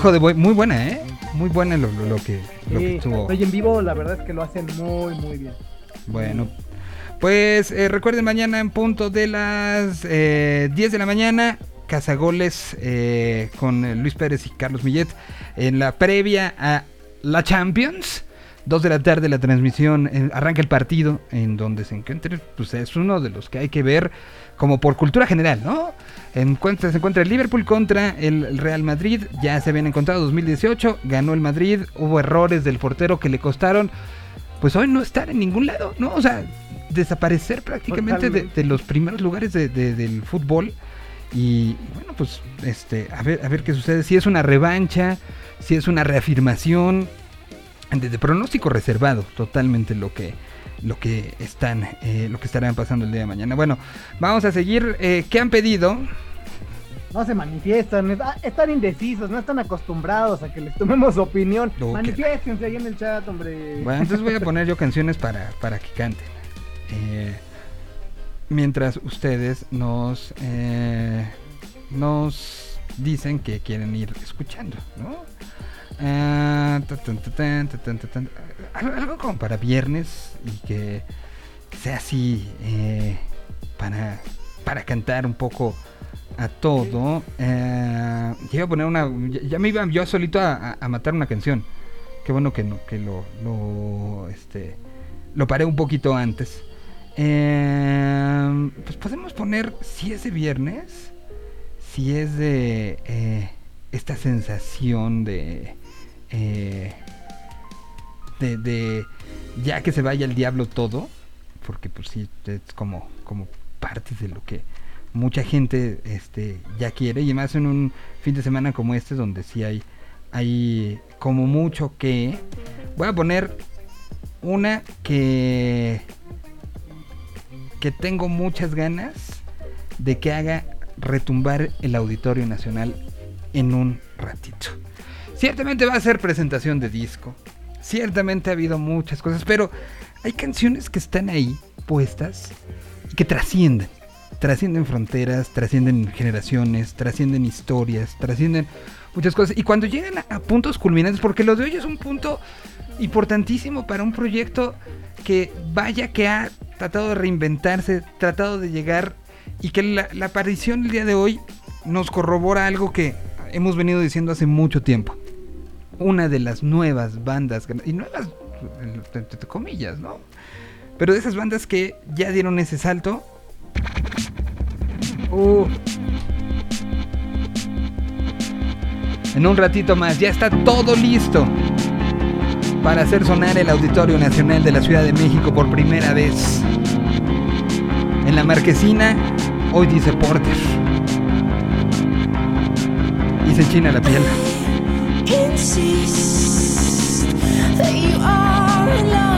Ojo de buey, muy buena, ¿eh? Muy buena lo, lo- lo que, lo que Sí, estuvo. Oye, en vivo la verdad es que lo hacen muy, muy bien. Bueno, pues eh, recuerden mañana en punto de las eh, 10 de la mañana, Cazagoles eh, con eh, Luis Pérez y Carlos Millet en la previa a la Champions. 2 de la tarde la transmisión, eh, arranca el partido en donde se encuentre, pues es uno de los que hay que ver como por cultura general, ¿no? Encuentra, se encuentra el Liverpool contra el Real Madrid, ya se habían encontrado 2018, ganó el Madrid, hubo errores del portero que le costaron pues hoy no estar en ningún lado, ¿no? O sea, desaparecer prácticamente de, los primeros lugares de- de- del fútbol. Y bueno, pues este, a ver, a ver qué sucede. Si es una revancha, si es una reafirmación. De, de pronóstico reservado, totalmente lo que, lo que están, eh, lo que estarán pasando el día de mañana. Bueno, vamos a seguir. Eh, ¿Qué han pedido? No se manifiestan, es- ah, están indecisos, no están acostumbrados a que les tomemos opinión. Manifiéstense ahí en el chat, hombre. Bueno, entonces voy a poner yo canciones para, para que canten. Eh, mientras ustedes nos, eh, nos dicen que quieren ir escuchando, ¿no? Algo, como para viernes y que sea así eh, para para cantar un poco a todo. Eh, poner una. Ya, me iba yo solito a, a- a matar una canción. Qué bueno que, no, que lo, lo, este, lo paré un poquito antes. Eh, pues podemos poner, si es de viernes, si es de eh, esta sensación de, eh, de, ya que se vaya el diablo todo, porque pues sí, es como, como parte de lo que mucha gente este, ya quiere, y más en un fin de semana como este, donde sí hay, hay como mucho que... Voy a poner una que que tengo muchas ganas de que haga retumbar el Auditorio Nacional en un ratito. Ciertamente va a ser presentación de disco. Ciertamente ha habido muchas cosas, pero hay canciones que están ahí puestas y que trascienden. Trascienden fronteras, trascienden generaciones, trascienden historias, trascienden muchas cosas. Y cuando llegan a, puntos culminantes, porque lo de hoy es un punto importantísimo para un proyecto que vaya que ha tratado de reinventarse, tratado de llegar y que la, la aparición el día de hoy nos corrobora algo que hemos venido diciendo hace mucho tiempo. Una de las nuevas bandas, y nuevas entre comillas, ¿no? Pero de esas bandas que ya dieron ese salto. Uh. En un ratito más, ya está todo listo para hacer sonar el Auditorio Nacional de la Ciudad de México por primera vez. En la marquesina, hoy dice Porter. Y se enchina la piel. That you are alone,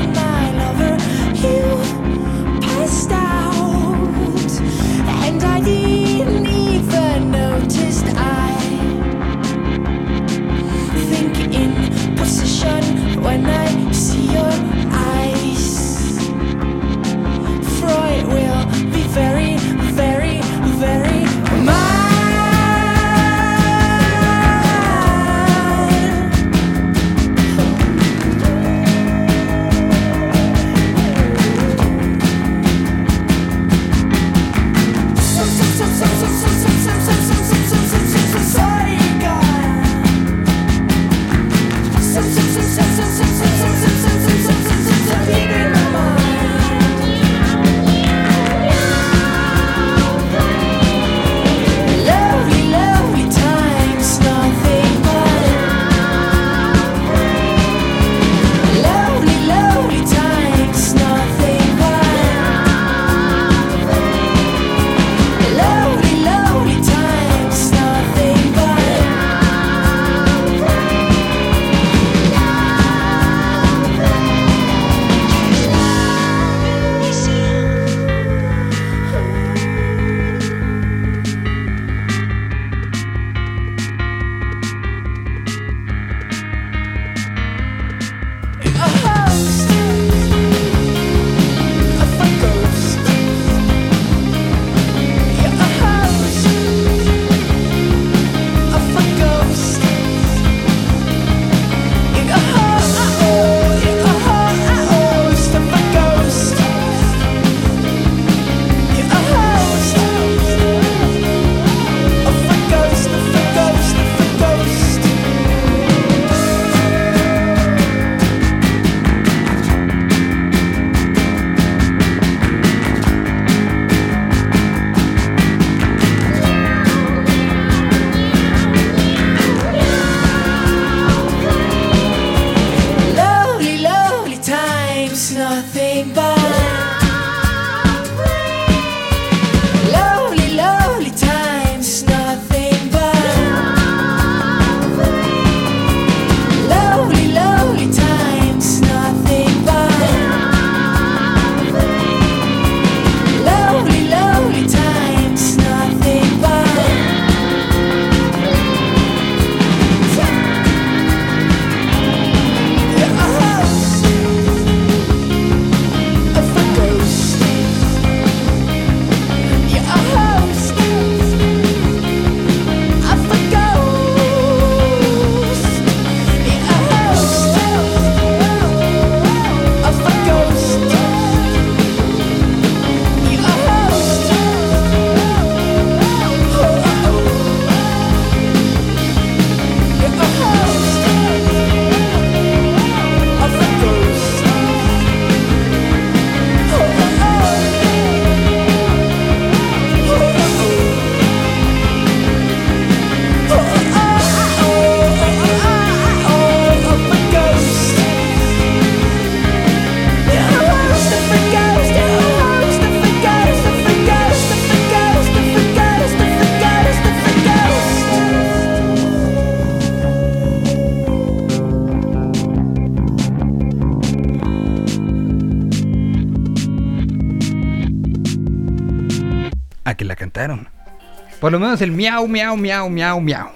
Por lo menos el miau, miau, miau, miau, miau.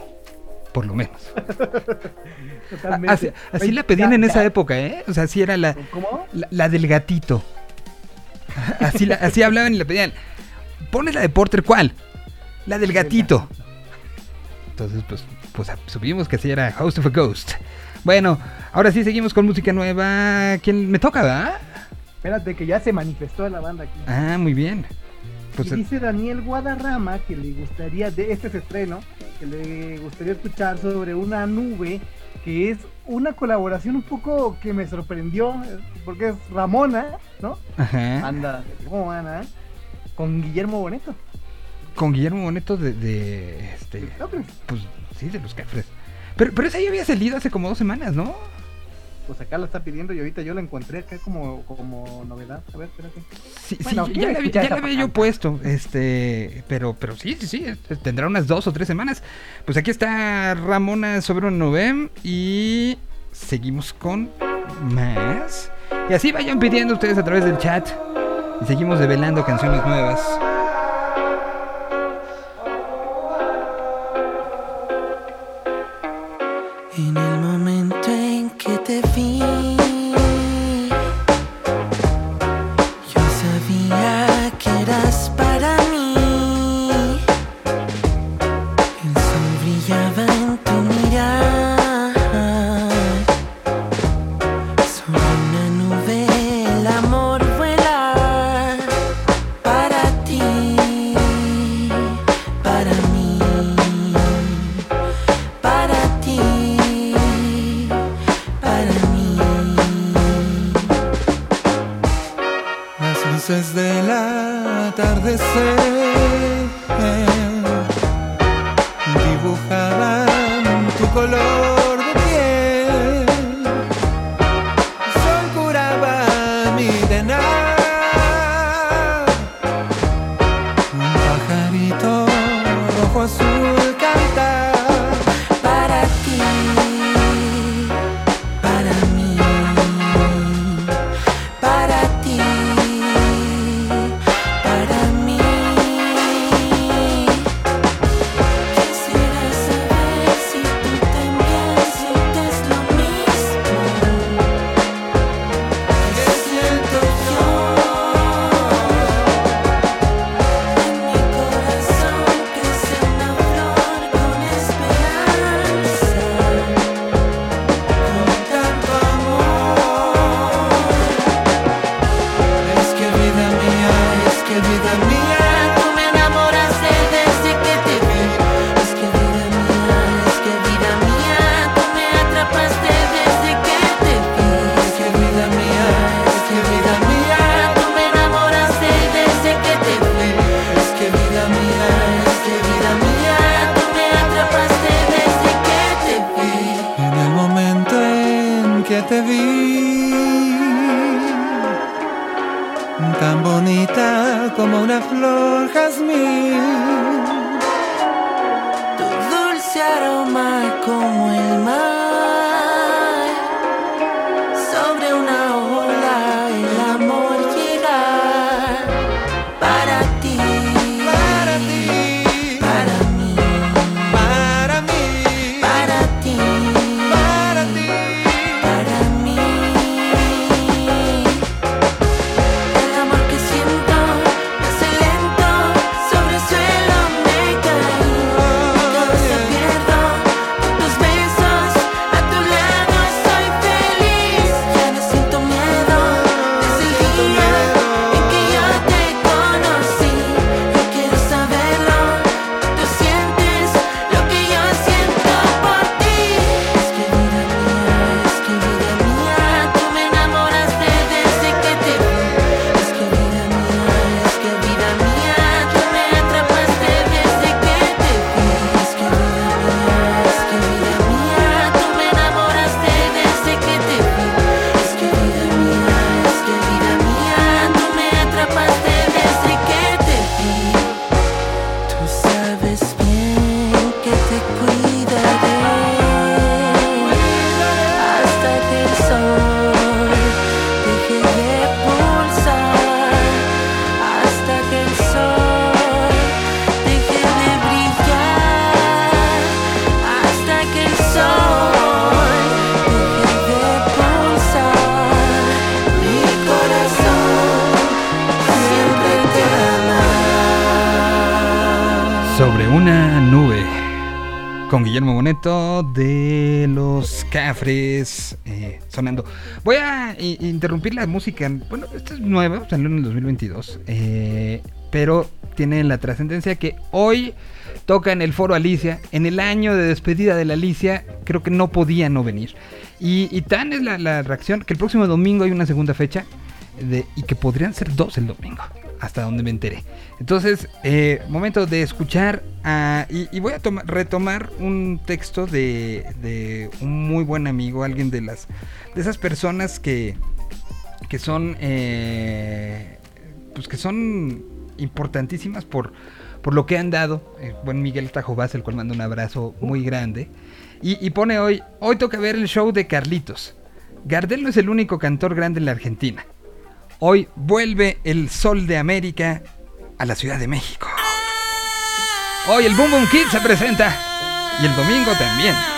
Por lo menos. Totalmente. Así, la pedían en esa época, ¿eh? O sea, así era la, ¿Cómo? la, la del gatito. Así, la- así hablaban y le pedían. Pones la de Porter, ¿cuál? La del gatito. Entonces, pues, pues supimos que así era Host of a Ghost. Bueno, ahora sí seguimos con música nueva. ¿Quién me toca, va? Espérate, que ya se manifestó la banda aquí. Ah, muy bien. Pues, y dice Daniel Guadarrama que le gustaría, de este es estreno, que le gustaría escuchar sobre una nube que es una colaboración un poco que me sorprendió, porque es Ramona, ¿no? ajá. Anda, ¿cómo van, ah? Con Guillermo Boneto. Con Guillermo Boneto de, de, este, ¿No crees? pues sí, de los Cafres. Pero, pero esa ya había salido hace como dos semanas, ¿no? Pues acá la está pidiendo y ahorita yo la encontré acá como, como novedad. A ver, espérate. Sí, Bueno, sí, ya la, ya la había yo puesto, este, pero, pero sí, sí, sí, es- tendrá unas dos o tres semanas. Pues aquí está Ramona sobre un Novem y seguimos con más. Y así vayan pidiendo ustedes a través del chat y seguimos develando canciones nuevas. acontecer. De los Cafres eh, sonando. Voy a interrumpir la música. Bueno, esta es nueva, salió en el 2022. eh, pero tiene la trascendencia que hoy toca en el Foro Alicia. En el año de despedida de la Alicia, creo que no podía no venir. Y, y tan es la, la reacción que el próximo domingo hay una segunda fecha de- y que podrían ser dos el domingo, hasta donde me enteré. Entonces, eh, momento de escuchar y, voy a toma- retomar un texto de, un muy buen amigo, alguien de las de esas personas que que son eh, pues que son importantísimas por por lo que han dado, eh, buen Miguel Tajobás, el cual manda un abrazo muy grande. Y pone hoy, hoy toca ver el show de Carlitos. Gardel no es el único cantor grande en la Argentina. Hoy vuelve el Sol de América a la Ciudad de México. Hoy el Boom Boom Kid se presenta. Y el domingo también.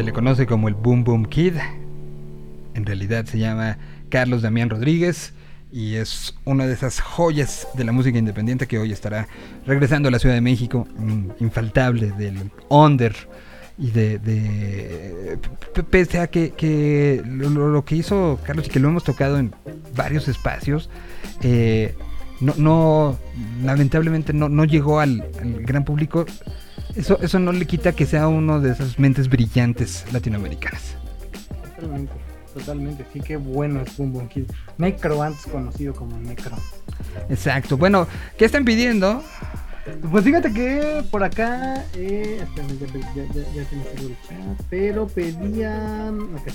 Se le conoce como el Boom Boom Kid. En realidad se llama Carlos Damián Rodríguez y es una de esas joyas de la música independiente que hoy estará regresando a la Ciudad de México, infaltable del under y de, de- pese a que, que lo, que hizo Carlos y que lo hemos tocado en varios espacios eh, no, lamentablemente no, no llegó al gran público eso, eso no le quita que sea uno de esas mentes brillantes latinoamericanas Totalmente, totalmente. Sí, qué bueno es Boom Boom Kid. Necro, antes conocido como Necro. exacto bueno ¿qué están pidiendo? Pues fíjate que por acá, eh, ya, ya, ya, ya se me el chat, pero pedían. ok.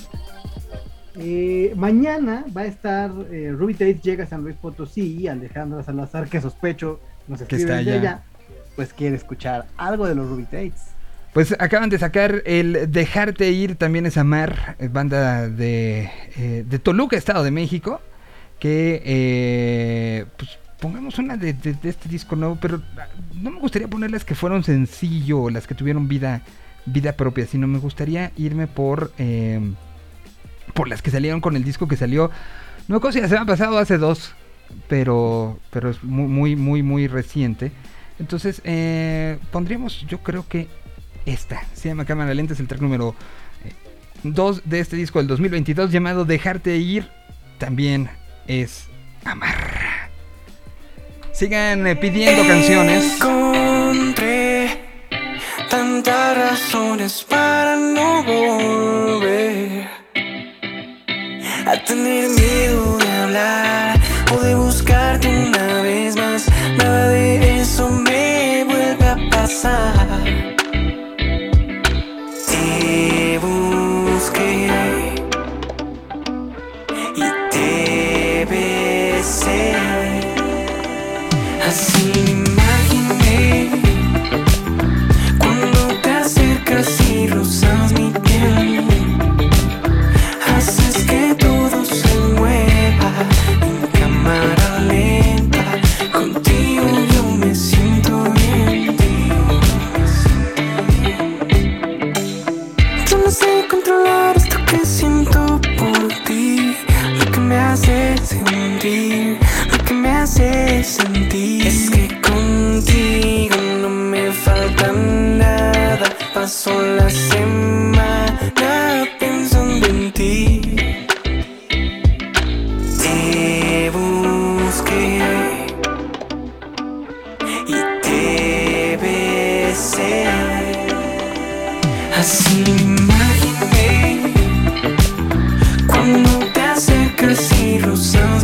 Eh, mañana va a estar eh, Ruby Tate llega a San Luis Potosí y Alejandra Salazar, que sospecho nos Que escribe está de allá. Pues quiere escuchar algo de los Ruby Tates. Pues acaban de sacar el Dejarte Ir también es amar, eh, banda de, eh, de Toluca, Estado de México, que eh, pues pongamos una de, de- este disco nuevo, pero ah, no me gustaría poner las que fueron sencillo las que tuvieron vida, vida propia, sino me gustaría irme por, por las que salieron con el disco que salió, no me acuerdo si la semana pasada o hace dos, pero, pero es muy, muy, muy, muy reciente. Entonces, eh, pondríamos, yo creo que esta. Se llama Cámara Lenta, es el track número 2 de este disco del 2022 llamado Dejarte Ir. También es amar. Sigan eh, pidiendo canciones. Encontré tantas razones para no volver a tener miedo de hablar o de buscarte una pasar. Te busqué y te besé. Así lo que me hace sentir. Es que contigo no me falta nada. Paso la semana pensando en ti. Te busqué y te besé. Así imaginé cuando te acercas y rozas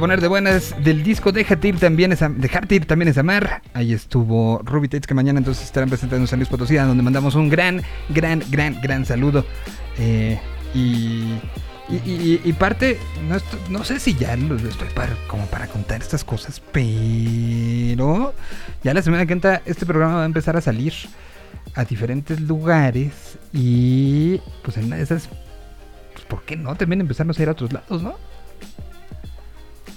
Poner de buenas del disco Déjate ir también es, am- Dejarte ir también es amar. Ahí estuvo Ruby Tates que mañana entonces estarán presentando en San Luis Potosí, a donde mandamos un gran, gran, gran, gran saludo. Eh, y, y, parte, no, esto- no sé si ya lo estoy para, como para contar estas cosas, pero ya la semana que entra este programa va a empezar a salir a diferentes lugares y pues en una de esas, pues, ¿por qué no? También empezarnos a ir a otros lados, ¿no?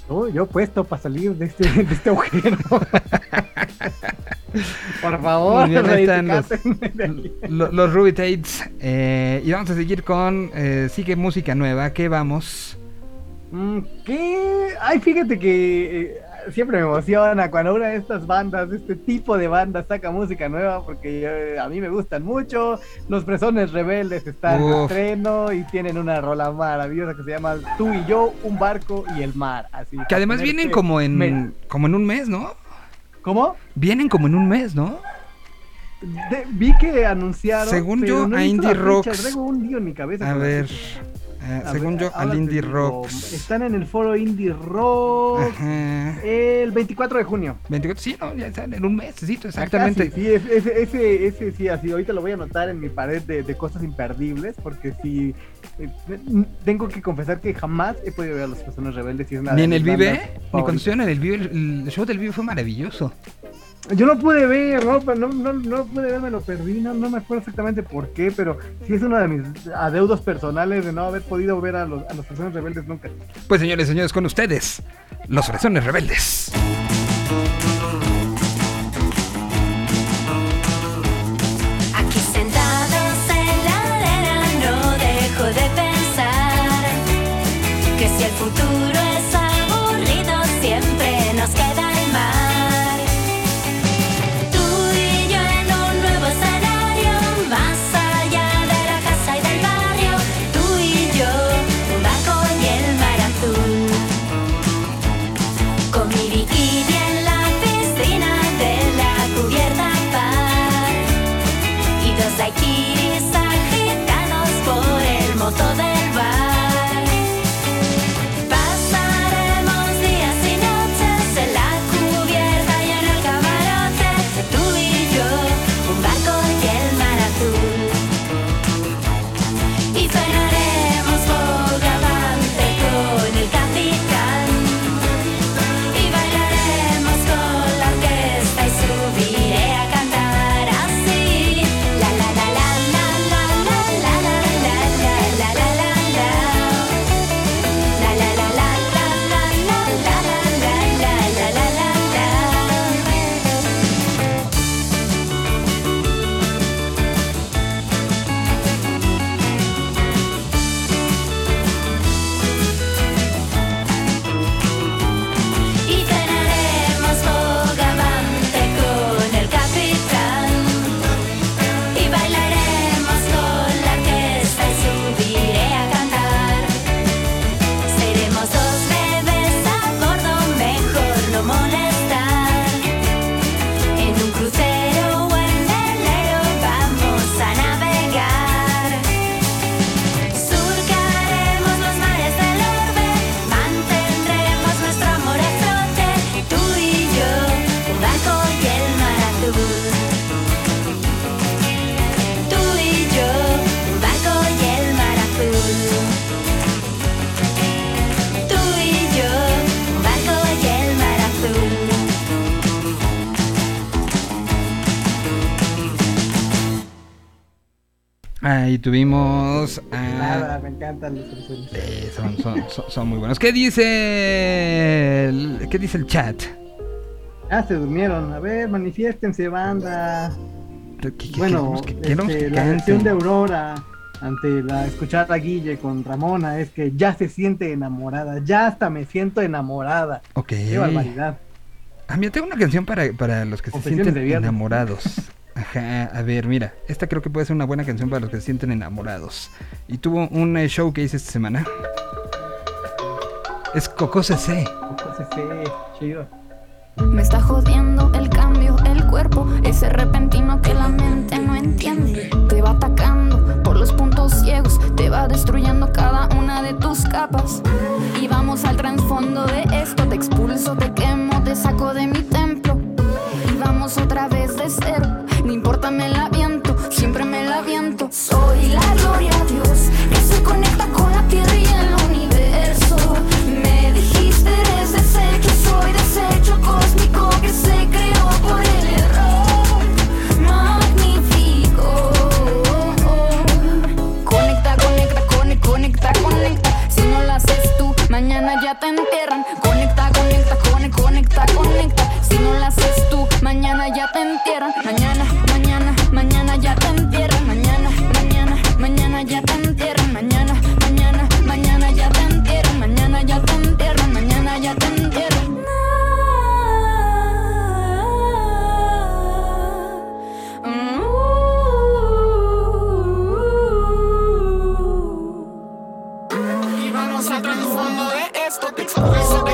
Oh, yo puesto para salir de este, de este agujero. Por favor, están los, los Ruby Tates. eh, y vamos a seguir con eh, Sigue Música Nueva. ¿Qué vamos? Mm, ¿Qué? Ay, fíjate que eh, siempre me emociona cuando una de estas bandas, de este tipo de bandas, saca música nueva, porque eh, a mí me gustan mucho. Los Fresones Rebeldes están en estreno y tienen una rola maravillosa que se llama Tú y yo, un barco y el mar. Así, Que además vienen como en, como en un mes, ¿no? ¿Cómo? Vienen como en un mes, ¿no? De- vi que anunciaron. Según yo, no a Indie Rocks. Traigo un lío en mi cabeza. A ver. Eh, según ver, yo, al Indie Rocks. Están en el foro Indie Rocks Ajá. el 24 de junio. 24, sí, no, ya están en un mesecito, exactamente. sí, sí, es- ese, ese, ese sí, así. Ahorita lo voy a anotar en mi pared de, de cosas imperdibles, porque sí. eh, tengo que confesar que jamás he podido ver a las personas rebeldes. y es una Ni en el Vive, ni cuando en el Vive, el, el show del Vive fue maravilloso. Yo no pude ver, no, no, no, no pude ver, me lo perdí, no, no me acuerdo exactamente por qué, pero sí es uno de mis adeudos personales de no haber podido ver a, los, a las personas rebeldes nunca. Pues señores, señores, con ustedes, los fresones rebeldes. Tuvimos a... Nada, me encantan los personajes. Eh, son, son, son, son muy buenos. ¿Qué dice el, ¿Qué dice el chat? Ah, se durmieron. A ver, manifiéstense, banda. ¿Qué- qué Bueno, este, la canten? reacción de Aurora ante la escuchar a Guille con Ramona es que ya se siente enamorada. Ya hasta me siento enamorada. Ok. Qué barbaridad. Ah, mira, tengo una canción para, para los que se sienten enamorados. Ajá, a ver, mira, esta creo que puede ser una buena canción para los que se sienten enamorados. Y tuvo un eh, show que hice esta semana. Es Coco CC. Entonces, sí, chido. Me está jodiendo el cambio, el cuerpo, ese repentino que la mente no entiende. Te va atacando por los puntos ciegos, te va destruyendo cada una de tus capas. Y vamos al trasfondo de esto, te expulso, te quemo, te saco de mi templo. Y vamos otra vez de cero, no importa, me la viento, siempre me la viento. Soy la gloria a Dios, que se conecta con la tierra y el universo. Me dijiste eres desecho, soy desecho cósmico que se creó por el error. Magnífico. Conecta, conecta, conecta, conecta, conecta. Si no lo haces tú, mañana ya te entierran. Conecta, conecta, conecta, conecta, conecta. al de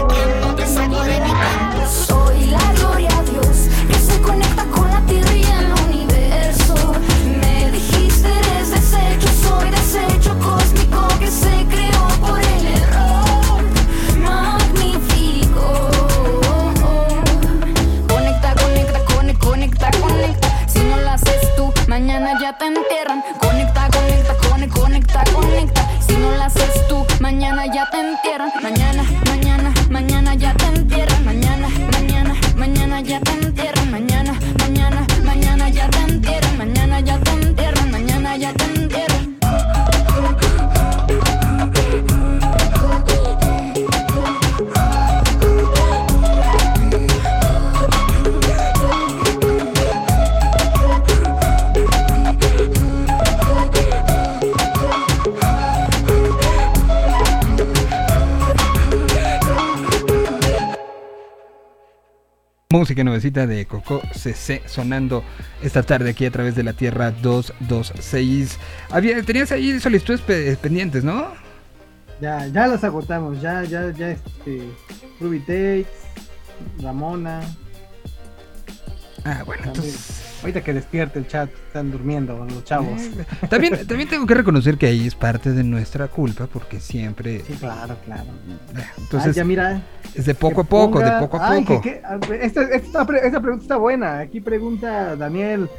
Música nuevecita de Coco CC sonando esta tarde aquí a través de la Tierra 226. Había, tenías ahí solicitudes pe- pendientes, ¿no? Ya, ya las agotamos, ya, ya, ya, este, Ruby Takes, Ramona. Ah, bueno, también. entonces... Ahorita que despierte el chat, están durmiendo los chavos. También, también tengo que reconocer que ahí es parte de nuestra culpa porque siempre... Sí, claro, claro. Entonces, Ah, ya mira. es de poco a poco, de poco a Ay, poco. que- esta, esta pregunta está buena. Aquí pregunta Daniel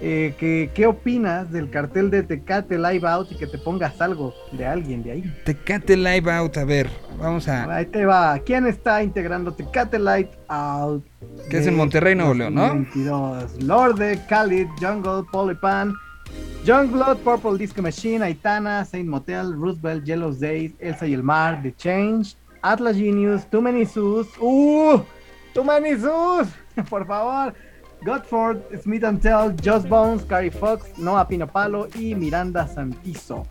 eh, que, ¿qué opinas del cartel de Tecate Live Out y que te pongas algo de alguien de ahí? Tecate Live Out, a ver, vamos a... Ahí te va. ¿Quién está integrando Tecate Live Out? Que es en Monterrey, Nuevo León, ¿no? 2022? Lorde, Khalid, Jungle, Polypan, Youngblood, Purple Disco Machine, Aitana, Saint Motel, Roosevelt, Yellow's Days, Elsa y el Mar, The Change, Atlas Genius, Too Many Sus, ¡Uh! Too Many Sus, por favor. Godford, Smith and Tell, Just Bones, Carrie Fox, Noah Pinopalo y Miranda Santizo.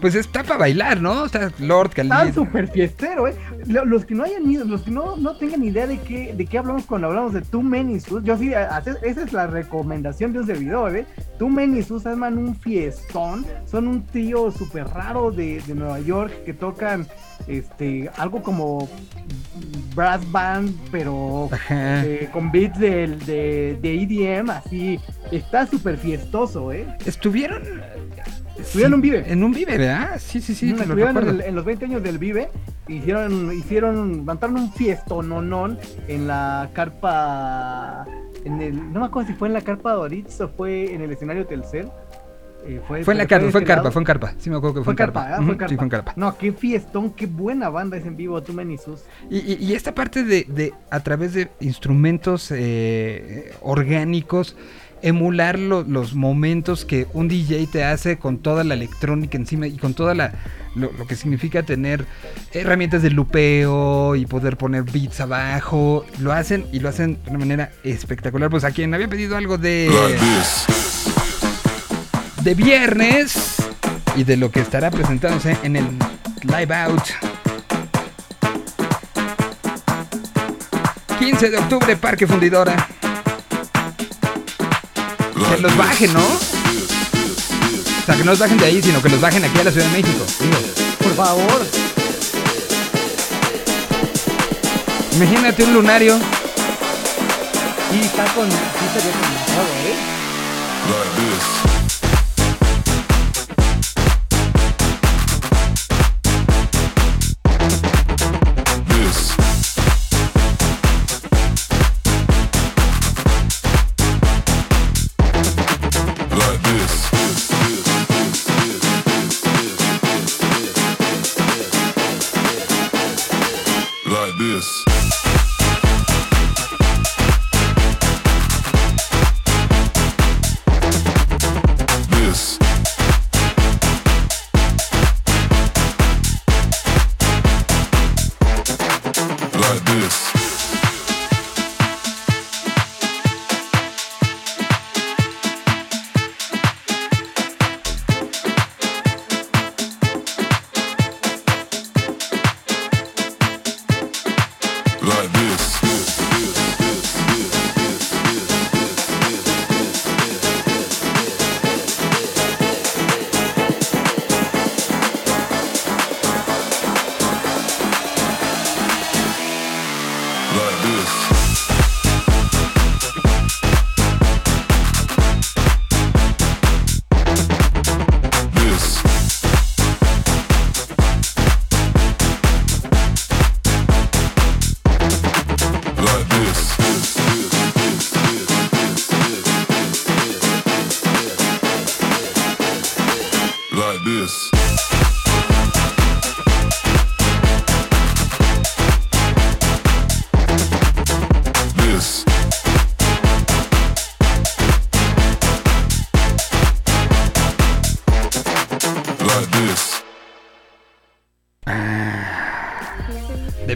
Pues está para bailar, ¿no? Está Lord Está Khalid. súper fiestero, ¿eh? Lo- Los que no hayan ido, los que no, no tengan idea de qué, de qué hablamos cuando hablamos de Too Many Sus, yo sí, esa es la recomendación de un servidor, ¿eh? Too Many Sus arman un fiestón, son un trío súper raro de, de Nueva York que tocan este algo como brass band, pero eh, con beats del- de, de EDM, así, está súper fiestoso, ¿eh? Estuvieron... Estuvieron en un Vive. En un vive, ¿verdad? Sí, sí, sí, Mm, lo estuvieron en, el- en los 20 años del Vive, hicieron, hicieron, levantaron un fiestononón en la carpa, en el, no me acuerdo si fue en la carpa Doritz o fue en el escenario Telcel. Eh, Fue en la carpa, fue en carpa, fue en carpa. Sí me acuerdo que fue, Fue en carpa, carpa. ¿ah? Fue Ujú, carpa. Sí, fue en carpa. No, qué fiestón, qué buena banda es en vivo, Too Many Sus. Y, y- y esta parte de, de a través de instrumentos eh, orgánicos, emular lo- los momentos que un DJ te hace con toda la electrónica encima y con toda la lo, lo que significa tener herramientas de lupeo y poder poner beats abajo, lo hacen y lo hacen de una manera espectacular. Pues a quien había pedido algo de de viernes y de lo que estará presentándose en el Live Out 15 de octubre, Parque Fundidora. Que los bajen, ¿no? O sea, que no los bajen de ahí, sino que los bajen aquí a la Ciudad de México. Por favor. imagínate un lunario. Sí, está con.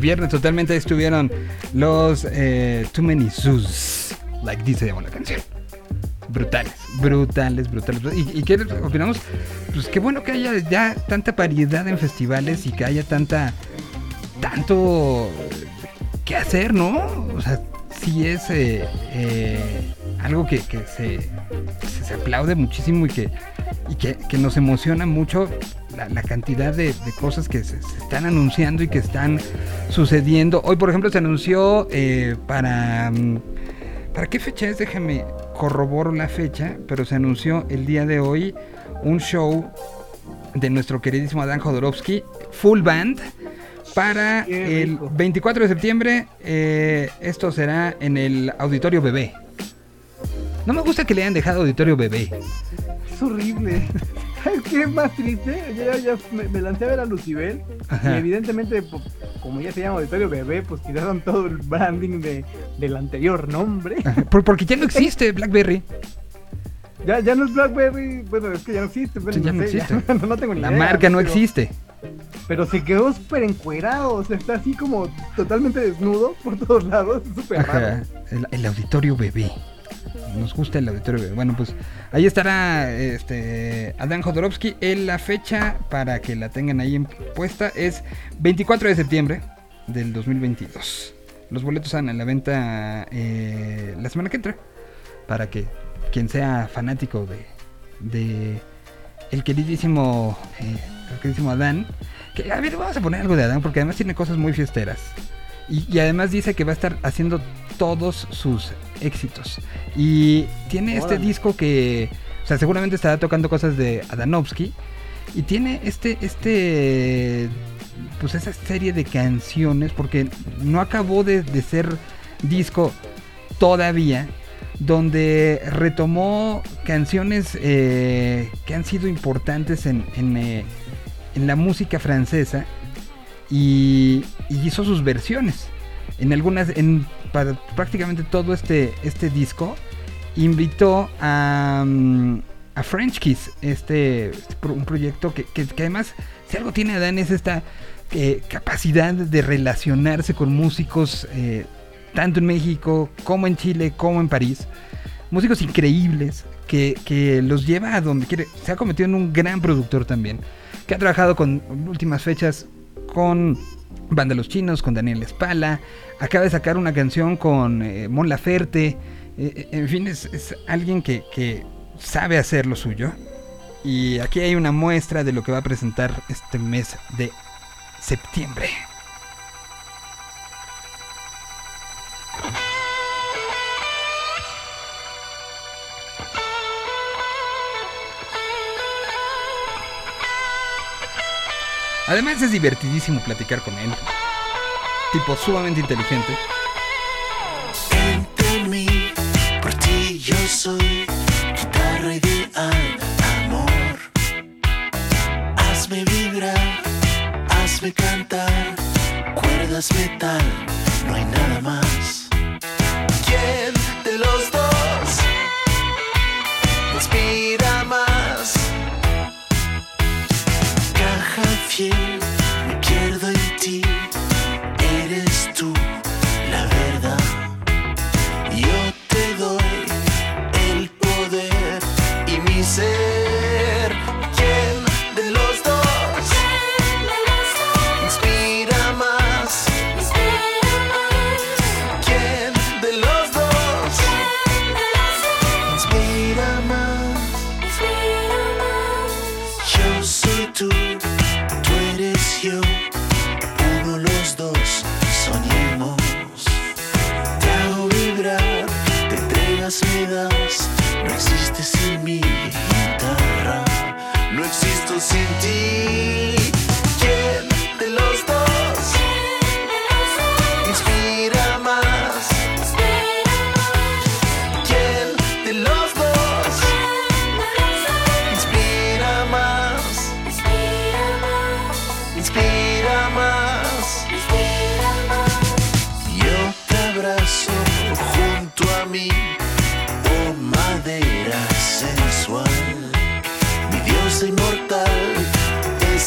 Viernes totalmente estuvieron los eh, Too Many Zoos, like dice la canción. Brutales, brutales, brutales. ¿Y, y qué opinamos? Pues qué bueno que haya ya tanta variedad en festivales y que haya tanta, tanto que hacer, ¿no? O sea, sí es eh, eh, algo que, se, se, se aplaude muchísimo y que, y que, nos emociona mucho la, cantidad de, cosas que se, se están anunciando y que están sucediendo. Hoy, por ejemplo, se anunció eh, para... mm, ¿Para qué fecha es? Déjame corroboro la fecha, pero se anunció el día de hoy un show de nuestro queridísimo Adán Jodorowsky, full band, para el rico. 24 de septiembre. eh, esto será en el Auditorio Bebé. No me gusta que le hayan dejado Auditorio Bebé. Es horrible. ¿Sabes qué es más triste? Yo ya, ya me, me lancé a ver a Lucibel Ajá. y evidentemente, como ya se llama Auditorio Bebé, pues quitaron todo el branding de, del anterior nombre. Porque ya no existe Blackberry. Ya, ya no es Blackberry, bueno, es que ya no existe, pero Sí, ya no, no sé, existe. ya no tengo ni La idea, marca no pero- existe. Pero se quedó súper encuerado, o sea, está así como totalmente desnudo por todos lados, súper raro. El, el auditorio bebé. Nos gusta el auditorio. Bueno, pues ahí estará este Adán Jodorowsky. En la fecha para que la tengan ahí en- puesta es 24 de septiembre del 2022. Los boletos están en la venta eh, la semana que entra. Para que quien sea fanático de, de el queridísimo, eh, el queridísimo Adán. Que, a ver, vamos a poner algo de Adán porque además tiene cosas muy fiesteras. Y, y además dice que va a estar haciendo todos sus éxitos. Y tiene este disco que, o sea, seguramente estará tocando cosas de Adanovsky. Y tiene este, este, pues esa serie de canciones, porque no acabó de, de ser disco todavía, donde retomó canciones eh, que han sido importantes en, en, eh, en la música francesa y, y hizo sus versiones. En algunas, en prácticamente todo este, este disco, invitó a, mm, a French Kiss, este, este un proyecto que, que- además, si algo tiene Adán es esta eh, capacidad de relacionarse con músicos, eh, tanto en México como en Chile, como en París. Músicos increíbles que, que los lleva a donde quiere. Se ha convertido en un gran productor también. Que ha trabajado con últimas fechas con Banda Los Chinos, con Daniel Espala. Acaba de sacar una canción con eh, Mon Laferte. eh, eh, en fin, es, es alguien que, que sabe hacer lo suyo. Y aquí hay una muestra de lo que va a presentar este mes de septiembre. Además es divertidísimo platicar con él. Tipo sumamente inteligente. en mí, por ti yo soy guitarra ideal, amor. Hazme vibrar, hazme cantar, cuerdas metal, no hay nada más. ¿Quién de los dos here. Sin.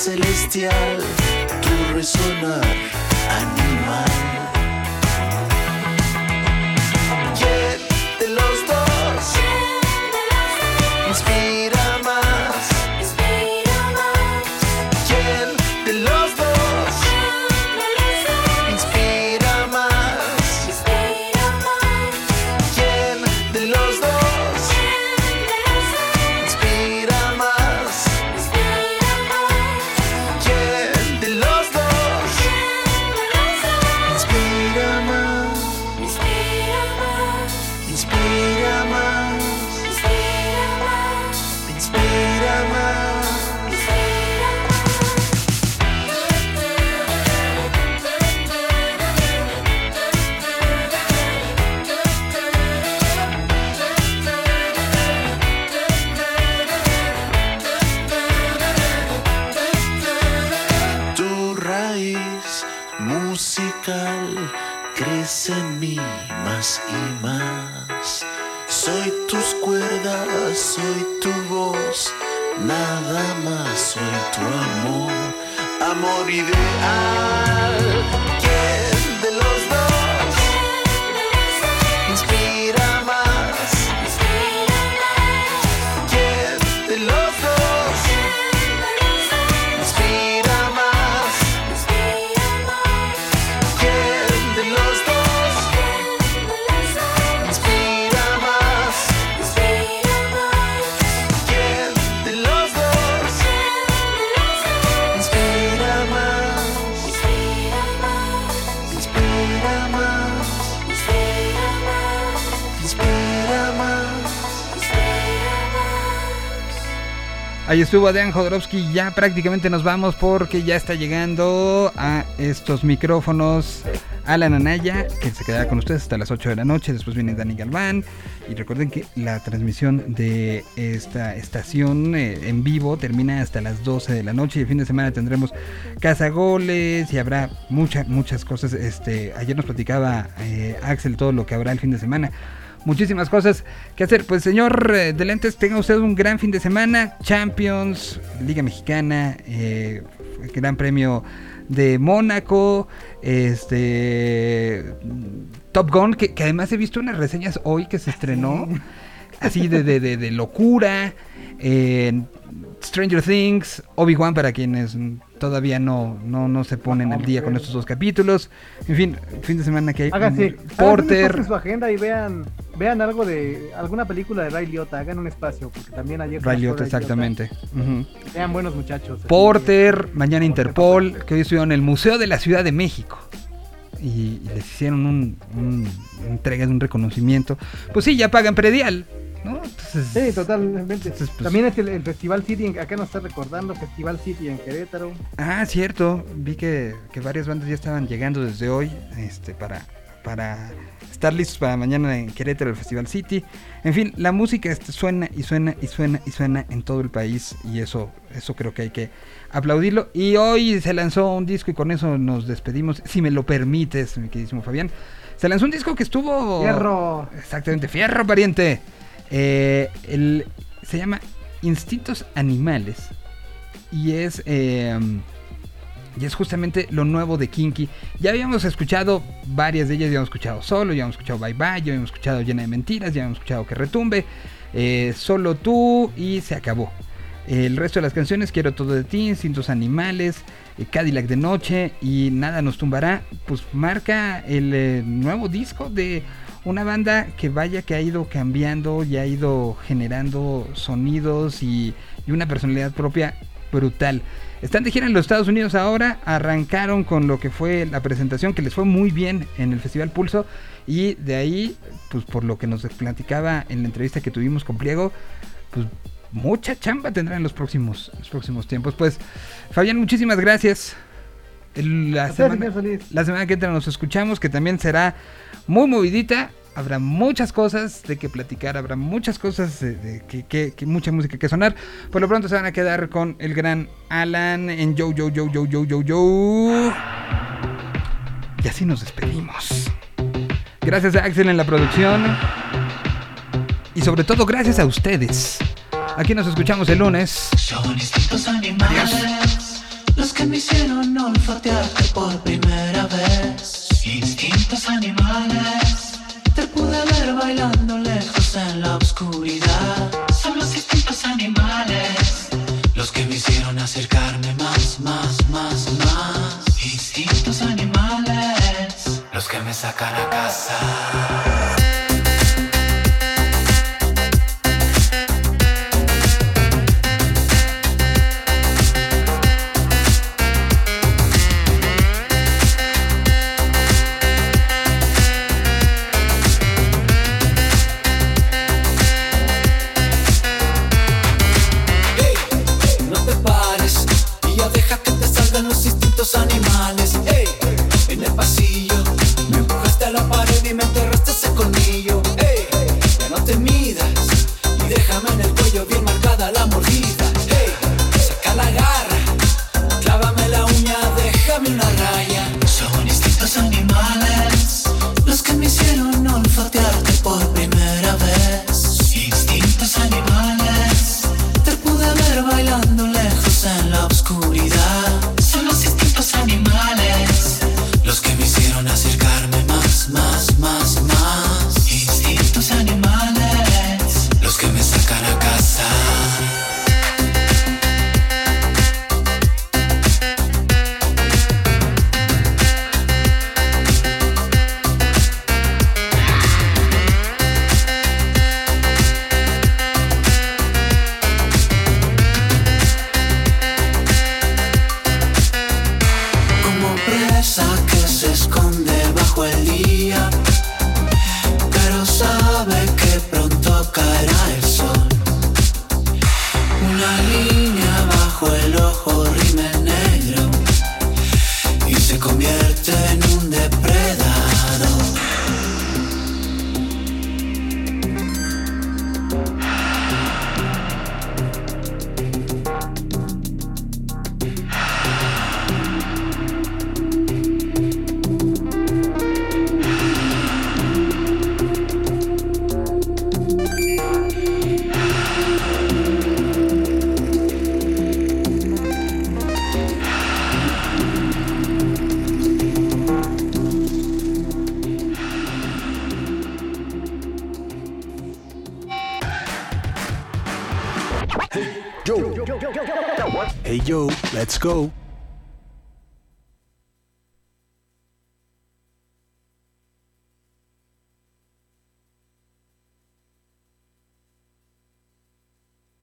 Celestial, tu resonar animal. Estuvo Adrián Jodorowsky. Ya prácticamente nos vamos porque ya está llegando a estos micrófonos Alan Anaya, que se quedará con ustedes hasta las 8 de la noche. Después viene Dani Galván. Y recuerden que la transmisión de esta estación eh, en vivo termina hasta las 12 de la noche. Y el fin de semana tendremos cazagoles y habrá muchas, muchas cosas. Este, ayer nos platicaba eh, Axel todo lo que habrá el fin de semana muchísimas cosas que hacer. Pues señor eh, de lentes, tenga usted un gran fin de semana. Champions, Liga Mexicana, eh, Gran Premio de Mónaco, este Top Gun, que, que además he visto unas reseñas hoy que se estrenó, así de, de, de- de locura. eh, Stranger Things, Obi-Wan para quienes todavía no, no, no se ponen al día con estos dos capítulos. En fin, fin de semana que hay Háganse, háganse Porter. en su agenda y vean, vean algo de alguna película de Ray Liotta, hagan un espacio, porque también ayer Ray Liotta, exactamente. Ujú. Sean buenos muchachos. Porter, mañana Interpol, que hoy estuvieron en el Museo de la Ciudad de México. Y, les hicieron un, un- entrega de un reconocimiento. Pues sí, ya pagan predial, ¿no? Entonces, Sí, totalmente. pues- También es el, el Festival City, acá nos está recordando, Festival City en Querétaro. Ah, cierto. Vi que, que varias bandas ya estaban llegando desde hoy este, para, para estar listos para mañana en Querétaro, el Festival City. En fin, la música este, suena y suena y suena y suena en todo el país y eso, eso creo que hay que aplaudirlo. Y hoy se lanzó un disco y con eso nos despedimos, si me lo permites, mi queridísimo Fabián. Se lanzó un disco que estuvo... Fierro. Exactamente, fierro, pariente. Eh, el, se llama Instintos Animales y es... eh, y es justamente lo nuevo de Kinky. Ya habíamos escuchado varias de ellas, ya habíamos escuchado Solo, ya habíamos escuchado Bye Bye, ya habíamos escuchado Llena de Mentiras, ya habíamos escuchado Que Retumbe, eh, Solo Tú y se acabó. El resto de las canciones, Quiero Todo de Ti, Instintos Animales, eh, Cadillac de Noche y Nada Nos Tumbará, pues marca el eh, nuevo disco de una banda que vaya que ha ido cambiando y ha ido generando sonidos y, una personalidad propia brutal. Están de gira en los Estados Unidos ahora, arrancaron con lo que fue la presentación que les fue muy bien en el Festival Pulso y de ahí, pues por lo que nos platicaba en la entrevista que tuvimos con Pliego, pues mucha chamba tendrá en los próximos, los próximos tiempos. Pues Fabián, muchísimas gracias. La semana, la que entra nos escuchamos, que también será muy movidita. Habrá muchas cosas de que platicar, habrá muchas cosas de, de que, que- que mucha música que sonar. Por lo pronto se van a quedar con el gran Alan en Yo, Yo, Yo, Yo, Yo, Yo, Yo. Y así nos despedimos. Gracias a Axel en la producción. Y sobre todo gracias a ustedes. Aquí nos escuchamos el lunes. Son instintos animales, que me hicieron olfatearte por primera vez. Instintos animales, te pude ver bailando lejos en la oscuridad. Son los instintos animales, los que me hicieron acercarme más, más, más, más. Instintos animales, los que me sacan a casa.